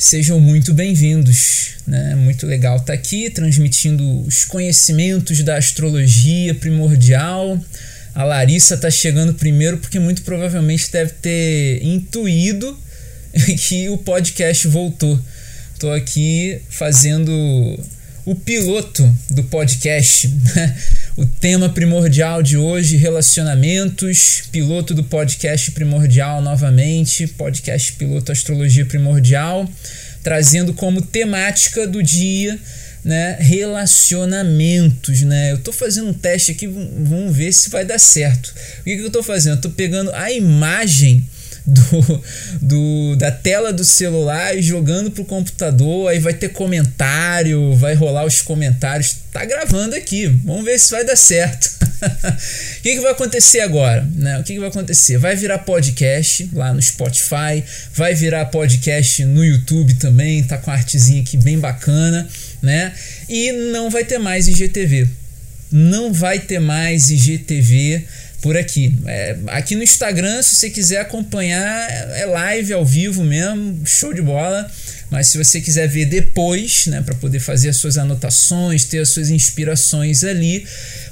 Sejam muito bem-vindos. Né? Muito legal estar tá aqui transmitindo os conhecimentos da astrologia primordial. A Larissa está chegando primeiro porque muito provavelmente deve ter intuído que o podcast voltou. Estou aqui fazendo o piloto do podcast. O tema primordial de hoje, relacionamentos, piloto do podcast primordial novamente, podcast piloto astrologia primordial, trazendo como temática do dia, né, relacionamentos, né? Eu tô fazendo um teste aqui, vamos ver se vai dar certo. O que, que eu tô fazendo? Eu tô pegando a imagem do, do, da tela do celular e jogando pro computador, aí vai ter comentário, vai rolar os comentários. Tá gravando aqui, vamos ver se vai dar certo. o que, que vai acontecer agora? Né? O que, que vai acontecer? Vai virar podcast lá no Spotify, vai virar podcast no YouTube também, tá com a artezinha aqui bem bacana, né? E não vai ter mais IGTV. Não vai ter mais IGTV por aqui. É, aqui no Instagram, se você quiser acompanhar, é live ao vivo mesmo, show de bola. Mas se você quiser ver depois, né, para poder fazer as suas anotações, ter as suas inspirações ali,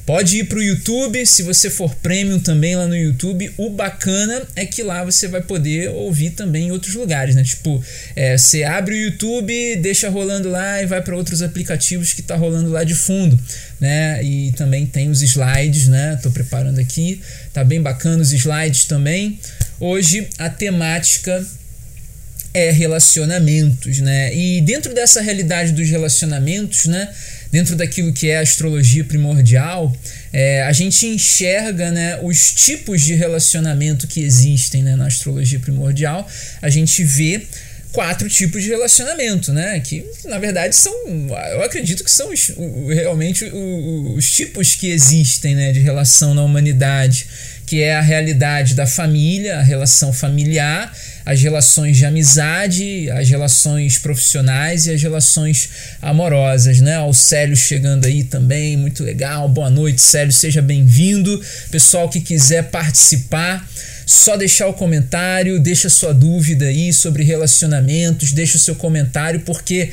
Pode ir para o YouTube, se você for premium também lá no YouTube. O bacana é que lá você vai poder ouvir também em outros lugares, né? Tipo, é, você abre o YouTube, deixa rolando lá e vai para outros aplicativos que tá rolando lá de fundo, né? E também tem os slides, né? Tô preparando aqui, tá bem bacana os slides também. Hoje a temática é relacionamentos, né? E dentro dessa realidade dos relacionamentos, né? Dentro daquilo que é a astrologia primordial, é, a gente enxerga né, os tipos de relacionamento que existem né, na astrologia primordial, a gente vê quatro tipos de relacionamento, né? Que na verdade são, eu acredito que são os, realmente os, os tipos que existem, né, de relação na humanidade, que é a realidade da família, a relação familiar, as relações de amizade, as relações profissionais e as relações amorosas, né? O Célio chegando aí também, muito legal. Boa noite, Célio, seja bem-vindo. Pessoal que quiser participar, só deixar o comentário, deixa sua dúvida aí sobre relacionamentos, deixa o seu comentário, porque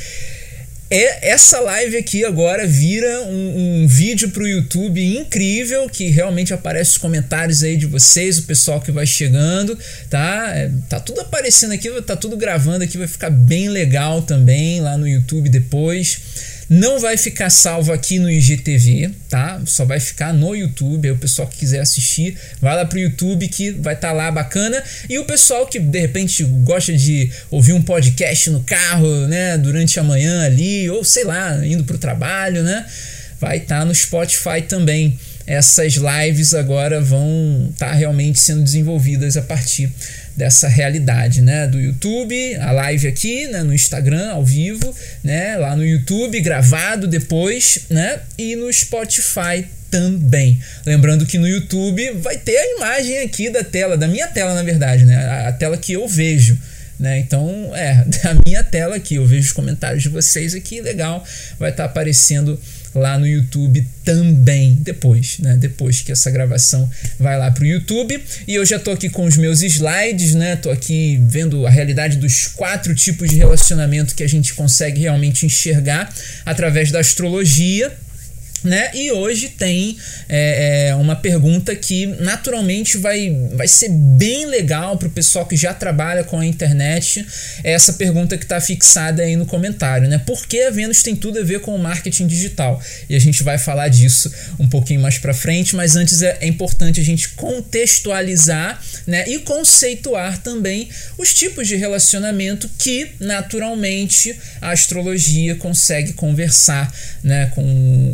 é, essa live aqui agora vira um, um vídeo para o YouTube incrível que realmente aparece os comentários aí de vocês, o pessoal que vai chegando, tá? É, tá tudo aparecendo aqui, tá tudo gravando aqui, vai ficar bem legal também lá no YouTube depois. Não vai ficar salvo aqui no IGTV, tá? Só vai ficar no YouTube. Aí o pessoal que quiser assistir, vai lá pro YouTube que vai estar tá lá bacana. E o pessoal que de repente gosta de ouvir um podcast no carro, né, durante a manhã ali, ou sei lá, indo pro trabalho, né? Vai estar tá no Spotify também essas lives agora vão estar tá realmente sendo desenvolvidas a partir dessa realidade, né, do YouTube, a live aqui, né, no Instagram ao vivo, né, lá no YouTube gravado depois, né, e no Spotify também. Lembrando que no YouTube vai ter a imagem aqui da tela, da minha tela na verdade, né, a, tela que eu vejo. Né? Então, é, da minha tela aqui, eu vejo os comentários de vocês aqui, legal, vai estar tá aparecendo lá no YouTube também depois, né? Depois que essa gravação vai lá pro YouTube. E eu já tô aqui com os meus slides, né? Tô aqui vendo a realidade dos quatro tipos de relacionamento que a gente consegue realmente enxergar através da astrologia né? E hoje tem é, é, uma pergunta que naturalmente vai, vai ser bem legal para o pessoal que já trabalha com a internet. É essa pergunta que está fixada aí no comentário, né? Por que a Vênus tem tudo a ver com o marketing digital? E a gente vai falar disso um pouquinho mais para frente, mas antes é, é, importante a gente contextualizar né? e conceituar também os tipos de relacionamento que naturalmente a astrologia consegue conversar né? com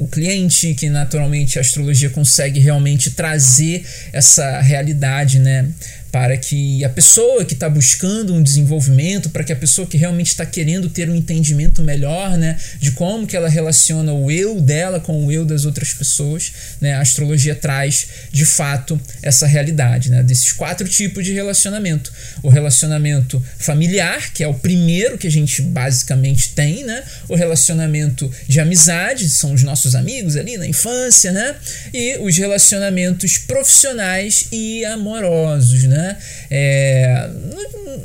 o cliente que naturalmente a astrologia consegue realmente trazer essa realidade, né? Para que a pessoa que está buscando um desenvolvimento, para que a pessoa que realmente está querendo ter um entendimento melhor, né, de como que ela relaciona o eu dela com o eu das outras pessoas, né, a astrologia traz de fato essa realidade, né, desses quatro tipos de relacionamento: o relacionamento familiar, que é o primeiro que a gente basicamente tem, né, o relacionamento de amizade, são os nossos amigos ali na infância, né, e os relacionamentos profissionais e amorosos, né né? É,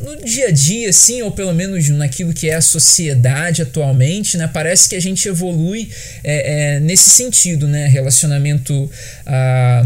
no, no, dia a dia, assim, ou pelo menos naquilo que é a sociedade atualmente, né? Parece que a gente evolui é, é, nesse sentido, né? Relacionamento. Ah,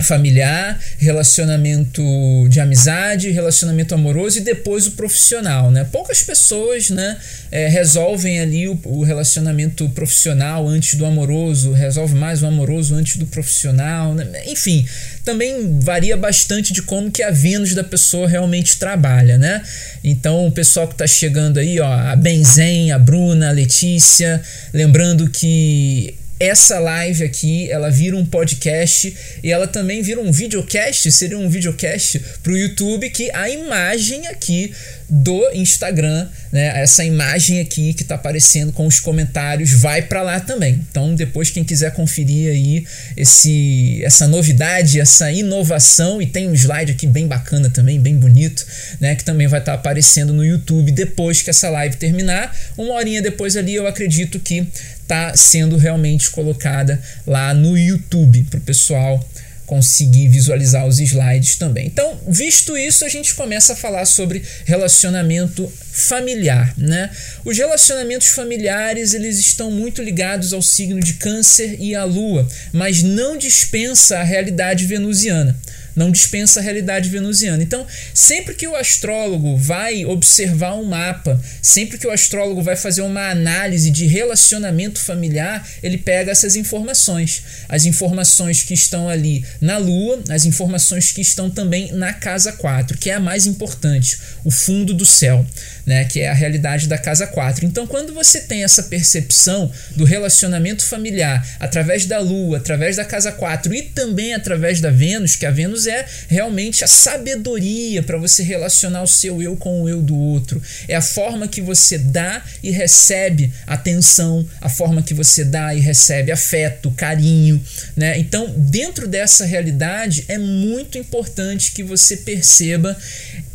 familiar, relacionamento de amizade, relacionamento amoroso e depois o profissional, né? Poucas pessoas, né, é, resolvem ali o, o, relacionamento profissional antes do amoroso, resolve mais o amoroso antes do profissional, né? enfim, também varia bastante de como que a Vênus da pessoa realmente trabalha, né? Então o pessoal que está chegando aí, ó, a Benzen, a Bruna, a Letícia, lembrando que essa live aqui, ela vira um podcast e ela também vira um videocast, seria um videocast para o YouTube que a imagem aqui do Instagram, né, essa imagem aqui que está aparecendo com os comentários vai para lá também. Então depois quem quiser conferir aí esse essa novidade, essa inovação e tem um slide aqui bem bacana também, bem bonito, né, que também vai estar tá aparecendo no YouTube depois que essa live terminar. Uma horinha depois ali eu acredito que está sendo realmente colocada lá no YouTube para o pessoal conseguir visualizar os slides também. Então, visto isso, a gente começa a falar sobre relacionamento familiar, né? Os relacionamentos familiares, eles estão muito ligados ao signo de Câncer e à Lua, mas não dispensa a realidade venusiana não dispensa a realidade venusiana. Então, sempre que o astrólogo vai observar um mapa, sempre que o astrólogo vai fazer uma análise de relacionamento familiar, ele pega essas informações. As informações que estão ali na Lua, as informações que estão também na casa 4, que é a mais importante, o fundo do céu né, que é a realidade da casa 4. Então, quando você tem essa percepção do relacionamento familiar através da Lua, através da casa 4 e também através da Vênus, que a Vênus é realmente a sabedoria para você relacionar o seu eu com o eu do outro, é a forma que você dá e recebe atenção, a forma que você dá e recebe afeto, carinho, né? Então, dentro dessa realidade é muito importante que você perceba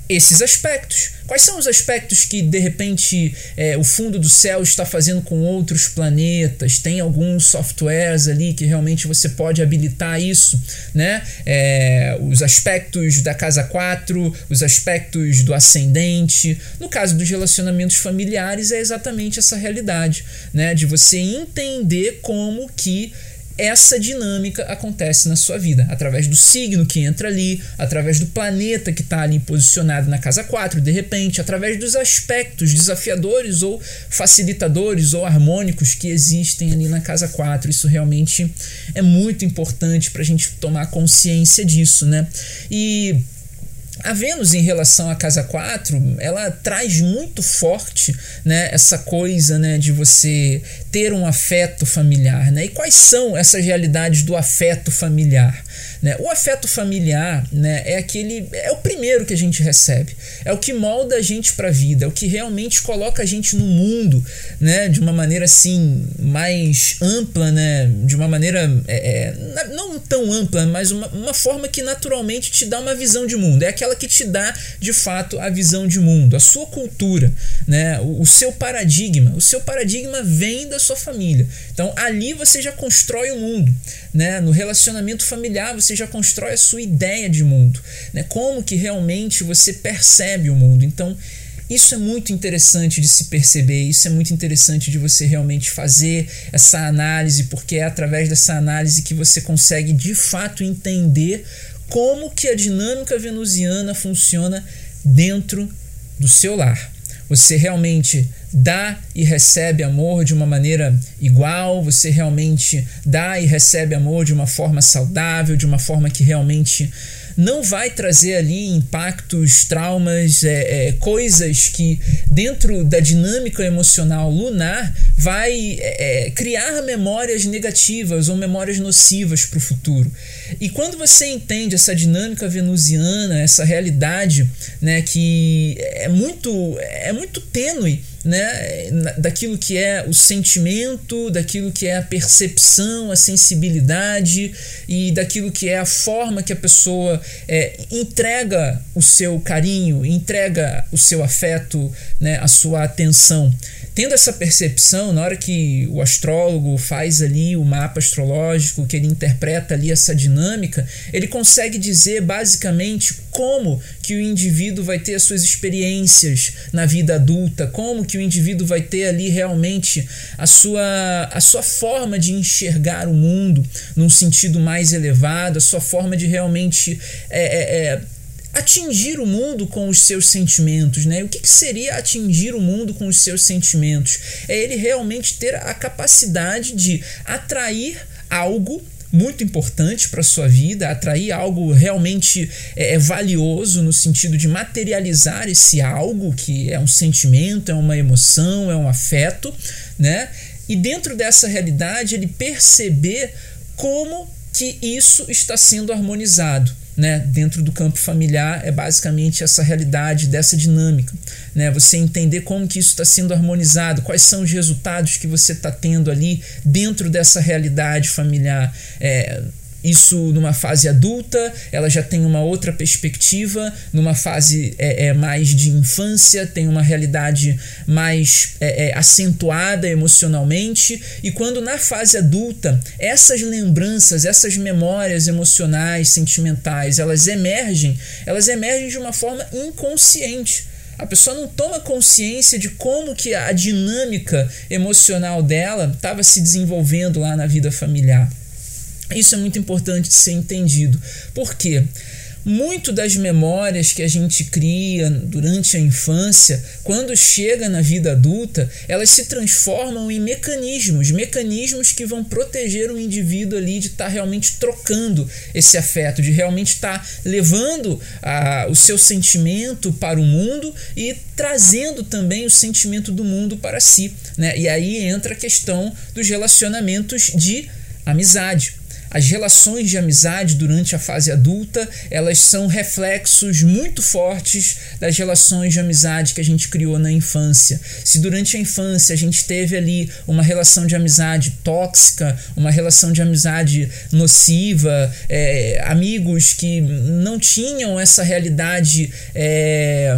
esses aspectos. Quais são os aspectos que de repente é, o fundo do céu está fazendo com outros planetas? Tem alguns softwares ali que realmente você pode habilitar isso, né? É, os aspectos da casa 4, os aspectos do ascendente. No caso dos relacionamentos familiares, é exatamente essa realidade, né? De você entender como que essa dinâmica acontece na sua vida, através do signo que entra ali, através do planeta que está ali posicionado na casa 4, de repente, através dos aspectos desafiadores ou facilitadores ou harmônicos que existem ali na casa 4. Isso realmente é muito importante para a gente tomar consciência disso, né? E a Vênus, em relação à casa 4, ela traz muito forte né, essa coisa né, de você ter um afeto familiar. Né? E quais são essas realidades do afeto familiar? Né? O afeto familiar né, é aquele é o primeiro que a gente recebe, é o que molda a gente para a vida, é o que realmente coloca a gente no mundo, né, de uma maneira assim mais ampla, né, de uma maneira é, é, não tão ampla, mas uma, uma forma que naturalmente te dá uma visão de mundo. É aquela que te dá de fato a visão de mundo, a sua cultura, né, o, o seu paradigma. O seu paradigma vem da sua família. Então ali você já constrói o mundo, né? No relacionamento familiar você já constrói a sua ideia de mundo, né? Como que realmente você percebe o mundo. Então, isso é muito interessante de se perceber, isso é muito interessante de você realmente fazer essa análise, porque é através dessa análise que você consegue de fato entender como que a dinâmica venusiana funciona dentro do seu lar. Você realmente dá e recebe amor de uma maneira igual, você realmente dá e recebe amor de uma forma saudável, de uma forma que realmente não vai trazer ali impactos, traumas, é, é, coisas que dentro da dinâmica emocional lunar vai é, é criar memórias negativas ou memórias nocivas para o futuro. E quando você entende essa dinâmica venusiana, essa realidade, né, que é muito é muito tênue né, daquilo que é o sentimento, daquilo que é a percepção, a sensibilidade e daquilo que é a forma que a pessoa é, entrega o seu carinho, entrega o seu afeto, né, a sua atenção. Tendo essa percepção, na hora que o astrólogo faz ali o mapa astrológico, que ele interpreta ali essa dinâmica, ele consegue dizer basicamente como que o indivíduo vai ter as suas experiências na vida adulta, como que o indivíduo vai ter ali realmente a sua, a sua forma de enxergar o mundo num sentido mais elevado, a sua forma de realmente é, é, é atingir o mundo com os seus sentimentos, né? O que, que, seria atingir o mundo com os seus sentimentos? É ele realmente ter a capacidade de atrair algo muito importante para sua vida, atrair algo realmente é, é, valioso no sentido de materializar esse algo que é um sentimento, é uma emoção, é um afeto, né? E dentro dessa realidade ele perceber como que isso está sendo harmonizado né, dentro do campo familiar é basicamente essa realidade dessa dinâmica, né? Você entender como que isso está sendo harmonizado, quais são os resultados que você está tendo ali dentro dessa realidade familiar. É, isso numa fase adulta, ela já tem uma outra perspectiva, numa fase é, é mais de infância, tem uma realidade mais é, é, acentuada emocionalmente, e quando na fase adulta essas lembranças, essas memórias emocionais, sentimentais, elas emergem, elas emergem de uma forma inconsciente. A pessoa não toma consciência de como que a dinâmica emocional dela estava se desenvolvendo lá na vida familiar. Isso é muito importante de ser entendido. Por quê? Muito das memórias que a gente cria durante a infância, quando chega na vida adulta, elas se transformam em mecanismos, mecanismos que vão proteger o indivíduo ali de estar tá realmente trocando esse afeto, de realmente estar tá levando a, o seu sentimento para o mundo e trazendo também o sentimento do mundo para si. Né? E aí entra a questão dos relacionamentos de amizade. As relações de amizade durante a fase adulta, elas são reflexos muito fortes das relações de amizade que a gente criou na infância. Se durante a infância a gente teve ali uma relação de amizade tóxica, uma relação de amizade nociva, é, amigos que não tinham essa realidade é,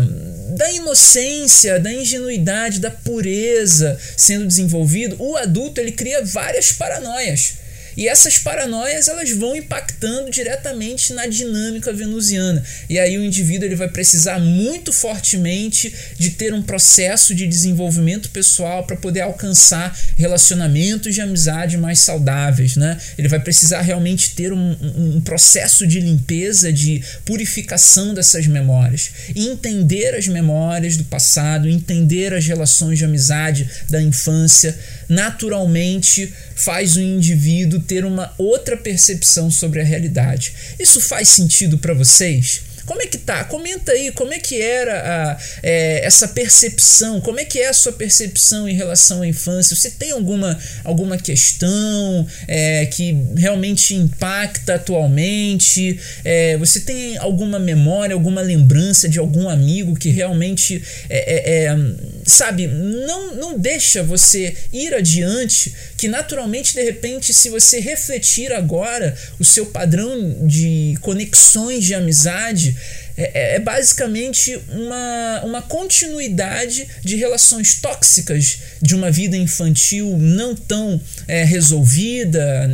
da inocência, da ingenuidade, da pureza sendo desenvolvido, o adulto ele cria várias paranoias. E essas paranoias elas vão impactando diretamente na dinâmica venusiana. E aí o indivíduo ele vai precisar muito fortemente de ter um processo de desenvolvimento pessoal para poder alcançar relacionamentos de amizade mais saudáveis, né? Ele vai precisar realmente ter um, um processo de limpeza, de purificação dessas memórias, entender as memórias do passado, entender as relações de amizade da infância, naturalmente faz o indivíduo ter uma outra percepção sobre a realidade. Isso faz sentido para vocês? Como é que tá? Comenta aí como é que era a, é, essa percepção, como é que é a sua percepção em relação à infância? Você tem alguma, alguma questão é, que realmente impacta atualmente? É, você tem alguma memória, alguma lembrança de algum amigo que realmente é, é, é, sabe, não, não deixa você ir adiante, que naturalmente, de repente, se você refletir agora o seu padrão de conexões de amizade, é, é, é, basicamente uma, uma continuidade de relações tóxicas de uma vida infantil não tão é, resolvida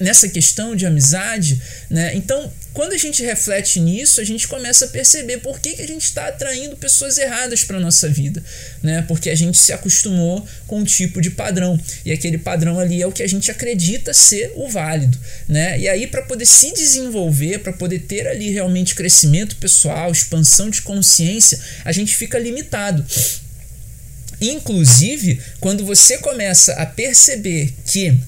nessa questão de amizade. Né? Então, quando a gente reflete nisso, a gente começa a perceber por que, que a gente está atraindo pessoas erradas para nossa vida, né? Porque a gente se acostumou com um tipo de padrão e aquele padrão ali é o que a gente acredita ser o válido, né? E aí para poder se desenvolver, para poder ter ali realmente crescimento pessoal, expansão de consciência, a gente fica limitado. Inclusive, quando você começa a perceber que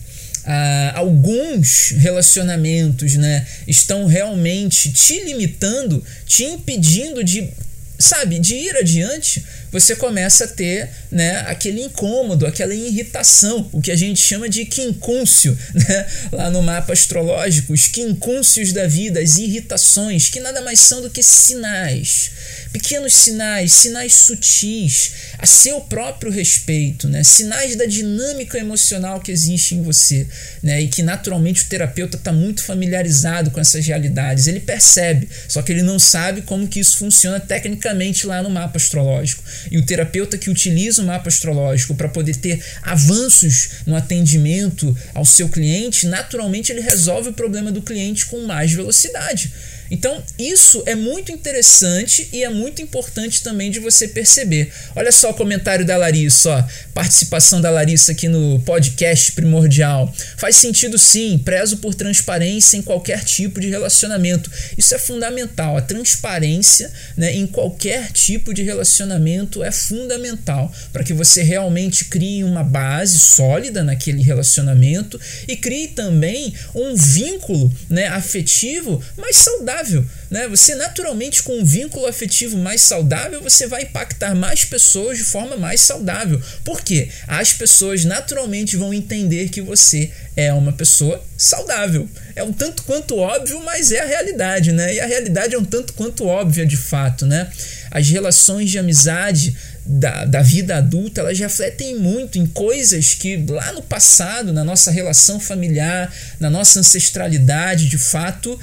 ah, alguns relacionamentos né, estão realmente te limitando, te impedindo de sabe, de ir adiante, você começa a ter né, aquele incômodo, aquela irritação, o que a gente chama de quincúncio, né, lá no mapa astrológico, os quincúncios da vida, as irritações, que nada mais são do que sinais, pequenos sinais, sinais sutis, a seu próprio respeito, né? sinais da dinâmica emocional que existe em você, né? e que naturalmente o terapeuta está muito familiarizado com essas realidades. Ele percebe, só que ele não sabe como que isso funciona tecnicamente lá no mapa astrológico. E o terapeuta que utiliza o mapa astrológico para poder ter avanços no atendimento ao seu cliente, naturalmente ele resolve o problema do cliente com mais velocidade. Então, isso é muito interessante e é muito importante também de você perceber. Olha só o comentário da Larissa, ó. participação da Larissa aqui no podcast primordial. Faz sentido sim, prezo por transparência em qualquer tipo de relacionamento. Isso é fundamental. A transparência né, em qualquer tipo de relacionamento é fundamental para que você realmente crie uma base sólida naquele relacionamento e crie também um vínculo né, afetivo mais saudável saudável, né? Você naturalmente com um vínculo afetivo mais saudável, você vai impactar mais pessoas de forma mais saudável. Por quê? As pessoas naturalmente vão entender que você é uma pessoa saudável. É um tanto quanto óbvio, mas é a realidade, né? E a realidade é um tanto quanto óbvia de fato, né? As relações de amizade da, da vida adulta, elas refletem muito em coisas que lá no passado, na nossa relação familiar, na nossa ancestralidade, de fato,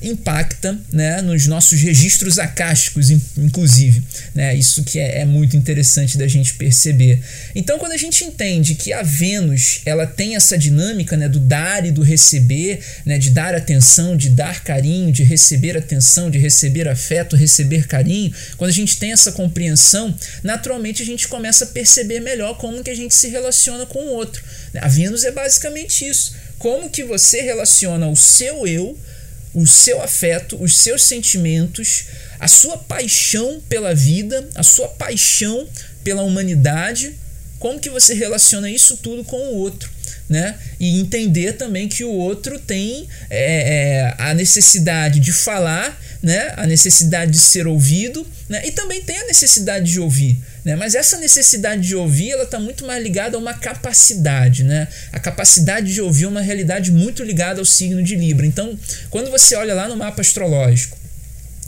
impacta né, nos nossos registros acásticos, inclusive. Né, isso que é, é, muito interessante da gente perceber. Então, quando a gente entende que a Vênus ela tem essa dinâmica né, do dar e do receber, né, de dar atenção, de dar carinho, de receber atenção, de receber afeto, receber carinho, quando a gente tem essa compreensão, naturalmente a gente começa a perceber melhor como que a gente se relaciona com o outro. A Vênus é basicamente isso. Como que você relaciona o seu eu o seu afeto, os seus sentimentos, a sua paixão pela vida, a sua paixão pela humanidade, como que você relaciona isso tudo com o outro. Né? E entender também que o outro tem é, é, a necessidade de falar, né? a necessidade de ser ouvido, né? e também tem a necessidade de ouvir. Né? Mas essa necessidade de ouvir ela está muito mais ligada a uma capacidade. Né? A capacidade de ouvir é uma realidade muito ligada ao signo de Libra. Então, quando você olha lá no mapa astrológico,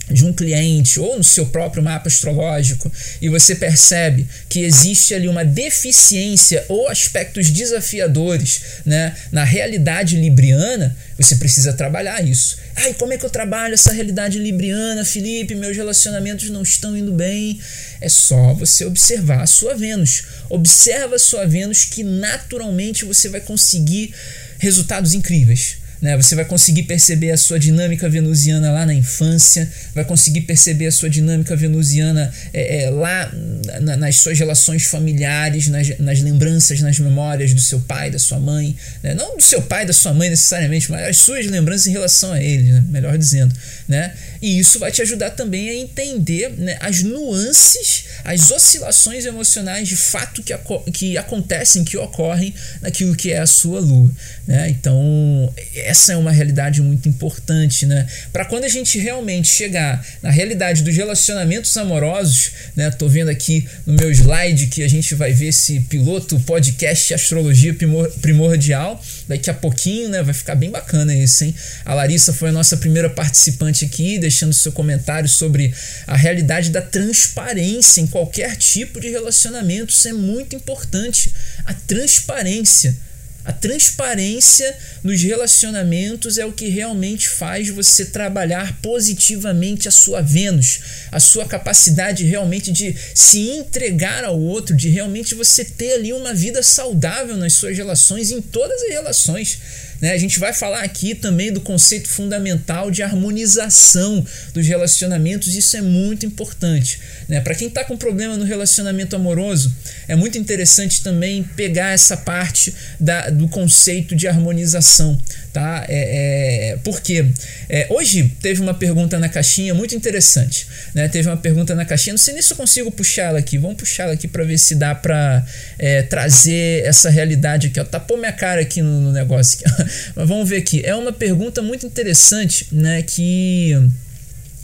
de um cliente ou no seu próprio mapa astrológico e você percebe que existe ali uma deficiência ou aspectos desafiadores né, na realidade libriana, você precisa trabalhar isso. Ai, como é que eu trabalho essa realidade libriana, Felipe? Meus relacionamentos não estão indo bem. É só você observar a sua Vênus. Observa a sua Vênus que naturalmente você vai conseguir resultados incríveis. Né? Você vai conseguir perceber a sua dinâmica venusiana lá na infância, vai conseguir perceber a sua dinâmica venusiana é, é, lá na, nas suas relações familiares, nas, nas, lembranças, nas memórias do seu pai, da sua mãe. Né? Não do seu pai, da sua mãe necessariamente, mas as suas lembranças em relação a ele, né? melhor dizendo. Né? E isso vai te ajudar também a entender né, as nuances, as oscilações emocionais de fato que, que acontecem, que ocorrem naquilo que é a sua lua. Né? Então, essa é uma realidade muito importante, né? Para quando a gente realmente chegar na realidade dos relacionamentos amorosos, né? Tô vendo aqui no meu slide que a gente vai ver esse piloto podcast Astrologia Primordial daqui a pouquinho, né? Vai ficar bem bacana isso, hein? A Larissa foi a nossa primeira participante aqui, deixando seu comentário sobre a realidade da transparência em qualquer tipo de relacionamento. Isso é muito importante. A transparência. A transparência nos relacionamentos é o que realmente faz você trabalhar positivamente a sua Vênus, a sua capacidade realmente de se entregar ao outro, de realmente você ter ali uma vida saudável nas suas relações, em todas as relações. Né? A gente vai falar aqui também do conceito fundamental de harmonização dos relacionamentos, isso é muito importante. Né? Para quem está com problema no relacionamento amoroso, é muito interessante também pegar essa parte da, do conceito de harmonização. Tá? É, é, porque é, hoje teve uma pergunta na caixinha muito interessante. Né? Teve uma pergunta na caixinha, não sei nem se eu consigo puxar ela aqui. Vamos puxar ela aqui para ver se dá para é, trazer essa realidade aqui. Ó. Tapou minha cara aqui no, no negócio. Mas vamos ver aqui. É uma pergunta muito interessante né? que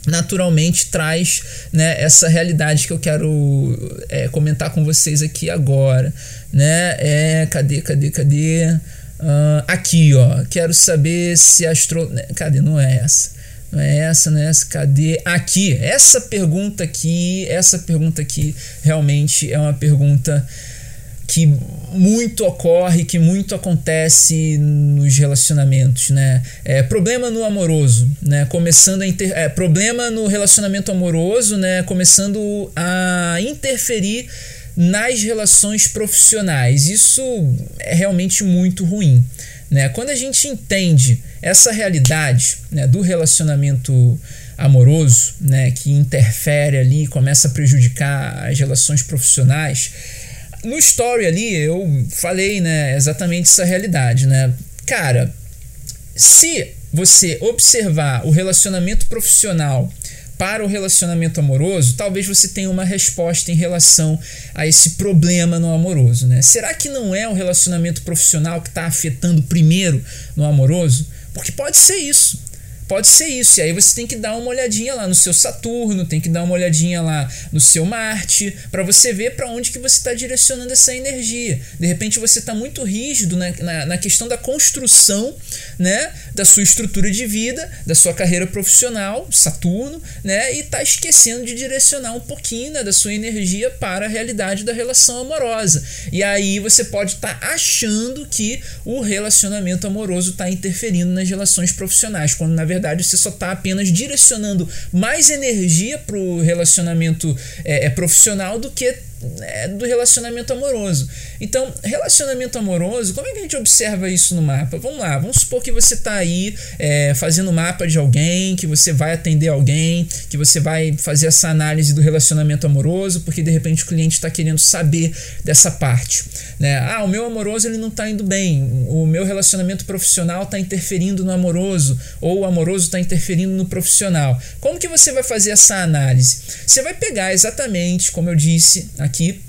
naturalmente traz né, essa realidade que eu quero é, comentar com vocês aqui agora. Né? É, cadê, cadê, cadê? Uh, aqui, ó. Quero saber se astro... Né, cadê? Não é essa. Não é essa, não é essa. Cadê? Aqui. Essa pergunta aqui, essa pergunta aqui realmente é uma pergunta que muito ocorre, que muito acontece nos relacionamentos, né? É, problema no amoroso, né? Começando a inter... é, problema no relacionamento amoroso, né? Começando a interferir nas relações profissionais. Isso é realmente muito ruim. Né? Quando a gente entende essa realidade né, do relacionamento amoroso, né, que interfere ali, começa a prejudicar as relações profissionais, no story ali eu falei, né, exatamente essa realidade, né? Cara, se você observar o relacionamento profissional para o relacionamento amoroso, talvez você tenha uma resposta em relação a esse problema no amoroso, né? Será que não é o relacionamento profissional que está afetando primeiro no amoroso? Porque pode ser isso. Pode ser isso. E aí você tem que dar uma olhadinha lá no seu Saturno, tem que dar uma olhadinha lá no seu Marte, para você ver para onde que você está direcionando essa energia. De repente você está muito rígido na, na, na, questão da construção né, da sua estrutura de vida, da sua carreira profissional, Saturno, né, e está esquecendo de direcionar um pouquinho né, da sua energia para a realidade da relação amorosa. E aí você pode estar tá achando que o relacionamento amoroso está interferindo nas relações profissionais, quando na verdade verdade você só está apenas direcionando mais energia para o relacionamento é, é, profissional do que é, do relacionamento amoroso. Então, relacionamento amoroso, como é que a gente observa isso no mapa? Vamos lá, vamos supor que você está aí é, fazendo mapa de alguém, que você vai atender alguém, que você vai fazer essa análise do relacionamento amoroso, porque de repente o cliente está querendo saber dessa parte. Né? Ah, o meu amoroso ele não está indo bem, o meu relacionamento profissional está interferindo no amoroso, ou o amoroso está interferindo no profissional. Como que você vai fazer essa análise? Você vai pegar exatamente, como eu disse, aqui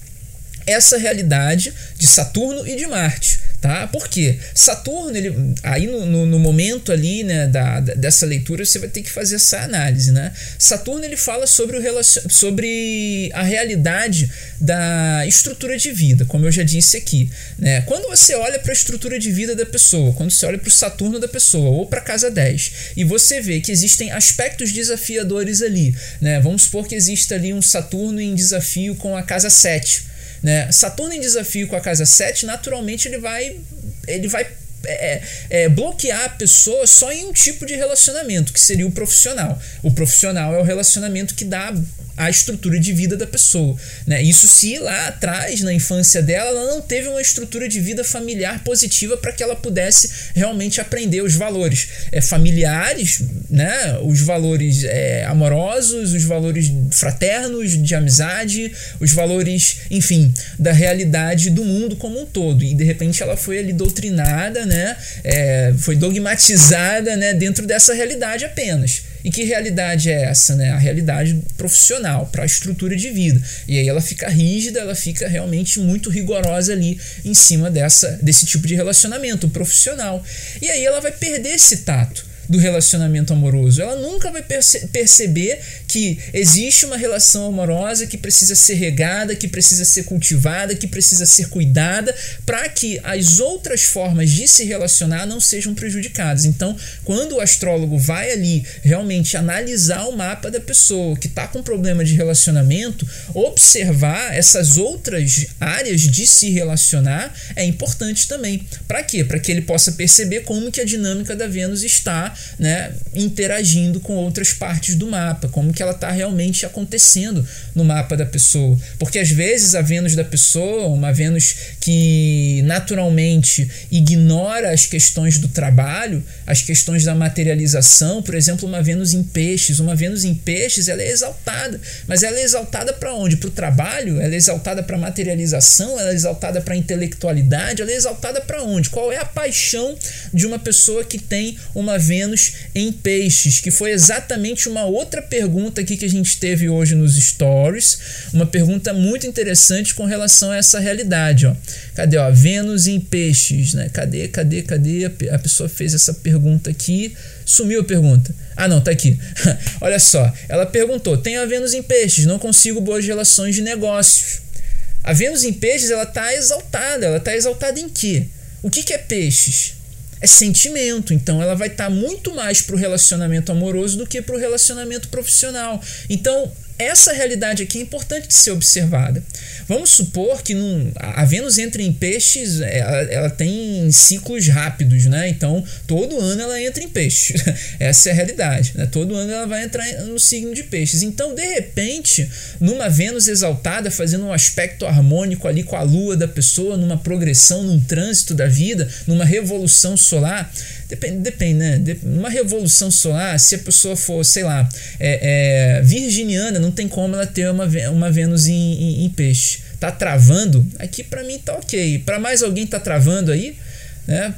essa realidade de Saturno e de Marte tá? Porque Saturno, ele, aí no, no, no, momento ali, né, da, dessa leitura, você vai ter que fazer essa análise, né? Saturno, ele fala sobre, o relacion, sobre a realidade da estrutura de vida, como eu já disse aqui, né? Quando você olha para a estrutura de vida da pessoa, quando você olha para o Saturno da pessoa, ou para casa 10, e você vê que existem aspectos desafiadores ali, né? Vamos supor que exista ali um Saturno em desafio com a casa 7, né? Saturno em desafio com a casa 7, naturalmente ele vai, ele vai é, é, bloquear a pessoa só em um tipo de relacionamento, que seria o profissional. O profissional é o relacionamento que dá a estrutura de vida da pessoa. Né? Isso se lá atrás, na infância dela, ela não teve uma estrutura de vida familiar positiva para que ela pudesse realmente aprender os valores é, familiares, né? os valores é, amorosos, os valores fraternos, de amizade, os valores, enfim, da realidade do mundo como um todo. E de repente ela foi ali doutrinada, né? É, foi dogmatizada né? dentro dessa realidade apenas. E que realidade é essa, né? A realidade profissional para a estrutura de vida. E aí ela fica rígida, ela fica realmente muito rigorosa ali em cima dessa desse tipo de relacionamento profissional. E aí ela vai perder esse tato do relacionamento amoroso. Ela nunca vai perce perceber que existe uma relação amorosa que precisa ser regada, que precisa ser cultivada, que precisa ser cuidada, para que as outras formas de se relacionar não sejam prejudicadas. Então, quando o astrólogo vai ali realmente analisar o mapa da pessoa que está com problema de relacionamento, observar essas outras áreas de se relacionar é importante também. Para quê? Para que ele possa perceber como que a dinâmica da Vênus está né, interagindo com outras partes do mapa, como que ela está realmente acontecendo no mapa da pessoa. Porque às vezes a Vênus da pessoa, uma Vênus que naturalmente ignora as questões do trabalho, as questões da materialização, por exemplo, uma Vênus em peixes. Uma Vênus em peixes ela é exaltada, mas ela é exaltada para onde? Para o trabalho? Ela é exaltada para materialização? Ela é exaltada para a intelectualidade? Ela é exaltada para onde? Qual é a paixão de uma pessoa que tem uma Vênus menos em peixes, que foi exatamente uma outra pergunta aqui que a gente teve hoje nos stories, uma pergunta muito interessante com relação a essa realidade, ó. Cadê, ó, Vênus em peixes, né? Cadê, cadê, cadê? A pessoa fez essa pergunta aqui, sumiu a pergunta. Ah, não, tá aqui. Olha só, ela perguntou: "Tem a Vênus em peixes, não consigo boas relações de negócios". A Vênus em peixes, ela tá exaltada, ela tá exaltada em quê? O que que é peixes? É sentimento. Então ela vai estar tá muito mais pro relacionamento amoroso do que pro relacionamento profissional. Então essa realidade aqui é importante de ser observada. Vamos supor que num, a Vênus entra em peixes, ela, ela, tem ciclos rápidos, né? Então, todo ano ela entra em peixes. Essa é a realidade. Né? Todo ano ela vai entrar no signo de peixes. Então, de repente, numa Vênus exaltada, fazendo um aspecto harmônico ali com a lua da pessoa, numa progressão, num trânsito da vida, numa revolução solar, Depende, depende né? Uma revolução solar, se a pessoa for, sei lá, é, é, virginiana, não tem como ela ter uma, uma Vênus em, em, em peixe. Tá travando? Aqui para mim tá ok. Para mais alguém tá travando aí, né?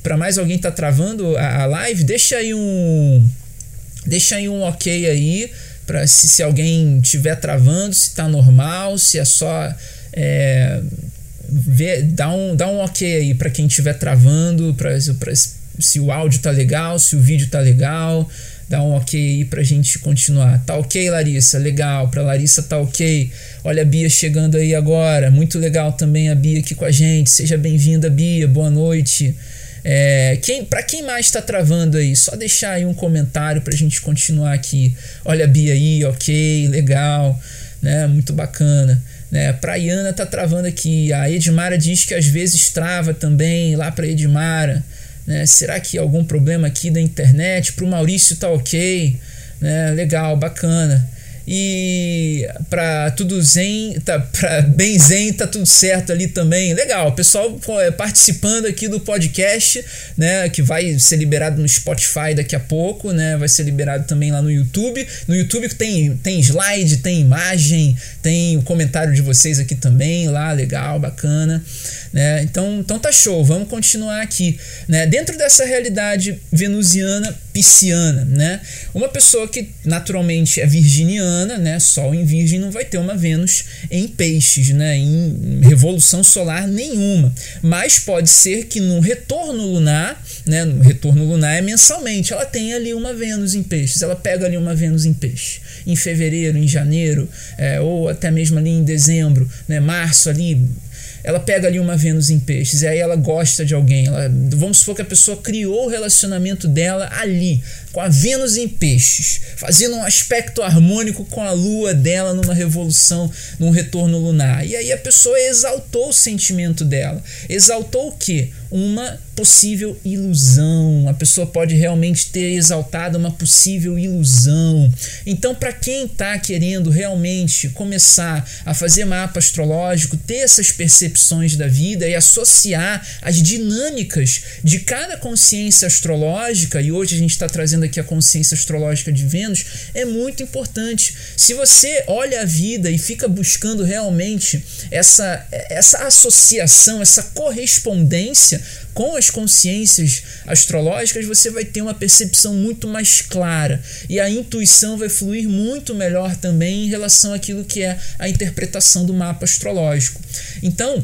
Para mais alguém tá travando a, a live, deixa aí um. Deixa aí um ok aí. Pra se, se alguém tiver travando, se tá normal, se é só. É, dá, um, dá um ok aí para quem estiver travando, para se o áudio tá legal, se o vídeo tá legal, dá um ok aí pra gente continuar. Tá ok, Larissa? Legal. Pra Larissa tá ok. Olha a Bia chegando aí agora. Muito legal também a Bia aqui com a gente. Seja bem-vinda, Bia. Boa noite. É, quem, para quem mais está travando aí, só deixar aí um comentário para a gente continuar aqui. Olha a Bia aí, ok, legal, né? Muito bacana. Né? Pra Iana tá travando aqui. A Edmara diz que às vezes trava também lá para Edmara. Né? Será que algum problema aqui da internet? Para o Maurício tá ok, né? legal, bacana. E para tudo zen, tá, para bem zen, tá tudo certo ali também. Legal, pessoal é, participando aqui do podcast, né, que vai ser liberado no Spotify daqui a pouco, né? Vai ser liberado também lá no YouTube. No YouTube tem tem slide, tem imagem, tem o comentário de vocês aqui também, lá, legal, bacana. Né? Então, então tá show, vamos continuar aqui. Né? Dentro dessa realidade venusiana pisciana, né? uma pessoa que naturalmente é virginiana, né? Sol em Virgem não vai ter uma Vênus em peixes, né? em revolução solar nenhuma. Mas pode ser que no retorno lunar, né? no retorno lunar é mensalmente, ela tem ali uma Vênus em peixes, ela pega ali uma Vênus em peixe. Em fevereiro, em janeiro, é, ou até mesmo ali em dezembro, né? março ali, ela pega ali uma Vênus em peixes, e aí ela gosta de alguém. Ela, vamos supor que a pessoa criou o relacionamento dela ali, com a Vênus em peixes, fazendo um aspecto harmônico com a lua dela numa revolução, num retorno lunar. E aí a pessoa exaltou o sentimento dela. Exaltou o quê? Uma possível ilusão. A pessoa pode realmente ter exaltado uma possível ilusão. Então, para quem está querendo realmente começar a fazer mapa astrológico, ter essas percepções da vida e associar as dinâmicas de cada consciência astrológica, e hoje a gente está trazendo aqui a consciência astrológica de Vênus, é muito importante. Se você olha a vida e fica buscando realmente essa, essa associação, essa correspondência com as consciências astrológicas, você vai ter uma percepção muito mais clara e a intuição vai fluir muito melhor também em relação àquilo que é a interpretação do mapa astrológico. Então,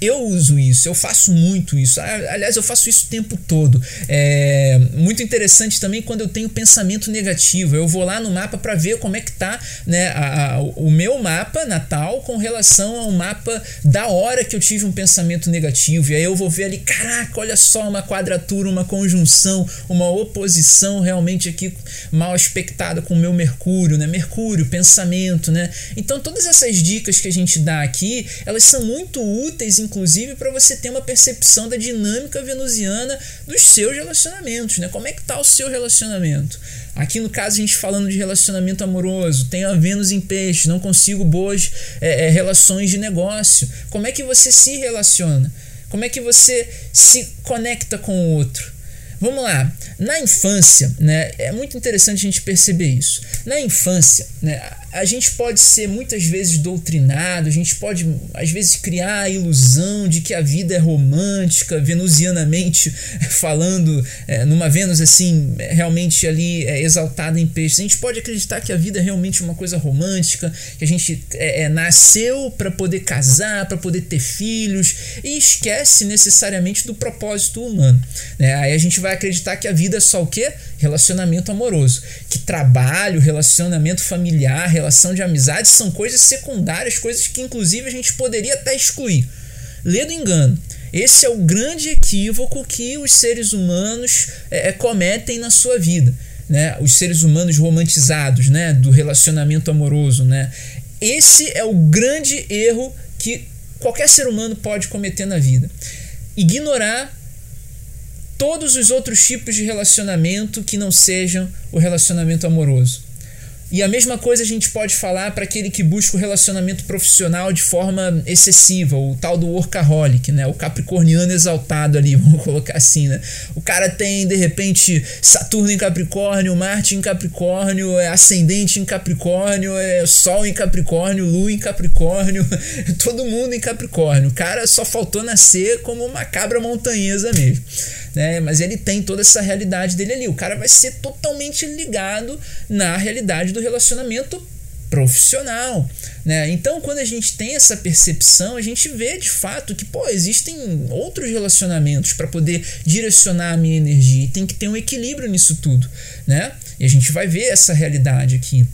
eu uso isso, eu faço muito isso. Aliás, eu faço isso o tempo todo. É muito interessante também quando eu tenho pensamento negativo. Eu vou lá no mapa para ver como é que tá né, a, a, o meu mapa natal com relação ao mapa da hora que eu tive um pensamento negativo. E aí eu vou ver ali, caraca, olha só uma quadratura, uma conjunção, uma oposição realmente aqui mal aspectada com o meu Mercúrio, né? Mercúrio, pensamento, né? Então todas essas dicas que a gente dá aqui, elas são muito úteis em inclusive para você ter uma percepção da dinâmica venusiana dos seus relacionamentos, né? Como é que tá o seu relacionamento? Aqui no caso a gente falando de relacionamento amoroso, tenho a Vênus em peixe, não consigo boas é, é, relações de negócio. Como é que você se relaciona? Como é que você se conecta com o outro? Vamos lá. Na infância, né, é muito interessante a gente perceber isso. Na infância, né, a gente pode ser muitas vezes doutrinado, a gente pode às vezes criar a ilusão de que a vida é romântica, venusianamente falando, é, numa Vênus assim, realmente ali é, exaltada em peixes. A gente pode acreditar que a vida é realmente uma coisa romântica, que a gente é, é nasceu para poder casar, para poder ter filhos, e esquece necessariamente do propósito humano. Né? Aí a gente vai acreditar que a vida é só o quê? Relacionamento amoroso. Que trabalho, relacionamento familiar, relação de amizade são coisas secundárias, coisas que inclusive a gente poderia até excluir. Lê do engano. Esse é o grande equívoco que os seres humanos é, cometem na sua vida. Né? Os seres humanos romantizados né? do relacionamento amoroso. Né? Esse é o grande erro que qualquer ser humano pode cometer na vida. Ignorar todos os outros tipos de relacionamento que não sejam o relacionamento amoroso. E a mesma coisa a gente pode falar para aquele que busca o relacionamento profissional de forma excessiva, o tal do workaholic, né? O capricorniano exaltado ali, vamos colocar assim, né? O cara tem, de repente, Saturno em Capricórnio, Marte em Capricórnio, é ascendente em Capricórnio, é Sol em Capricórnio, Lua em Capricórnio, todo mundo em Capricórnio. O cara só faltou nascer como uma cabra montanhesa mesmo né? Mas ele tem toda essa realidade dele ali. O cara vai ser totalmente ligado na realidade do relacionamento profissional, né? Então, quando a gente tem essa percepção, a gente vê de fato que, pô, existem outros relacionamentos para poder direcionar a minha energia e tem que ter um equilíbrio nisso tudo, né? E a gente vai ver essa realidade aqui.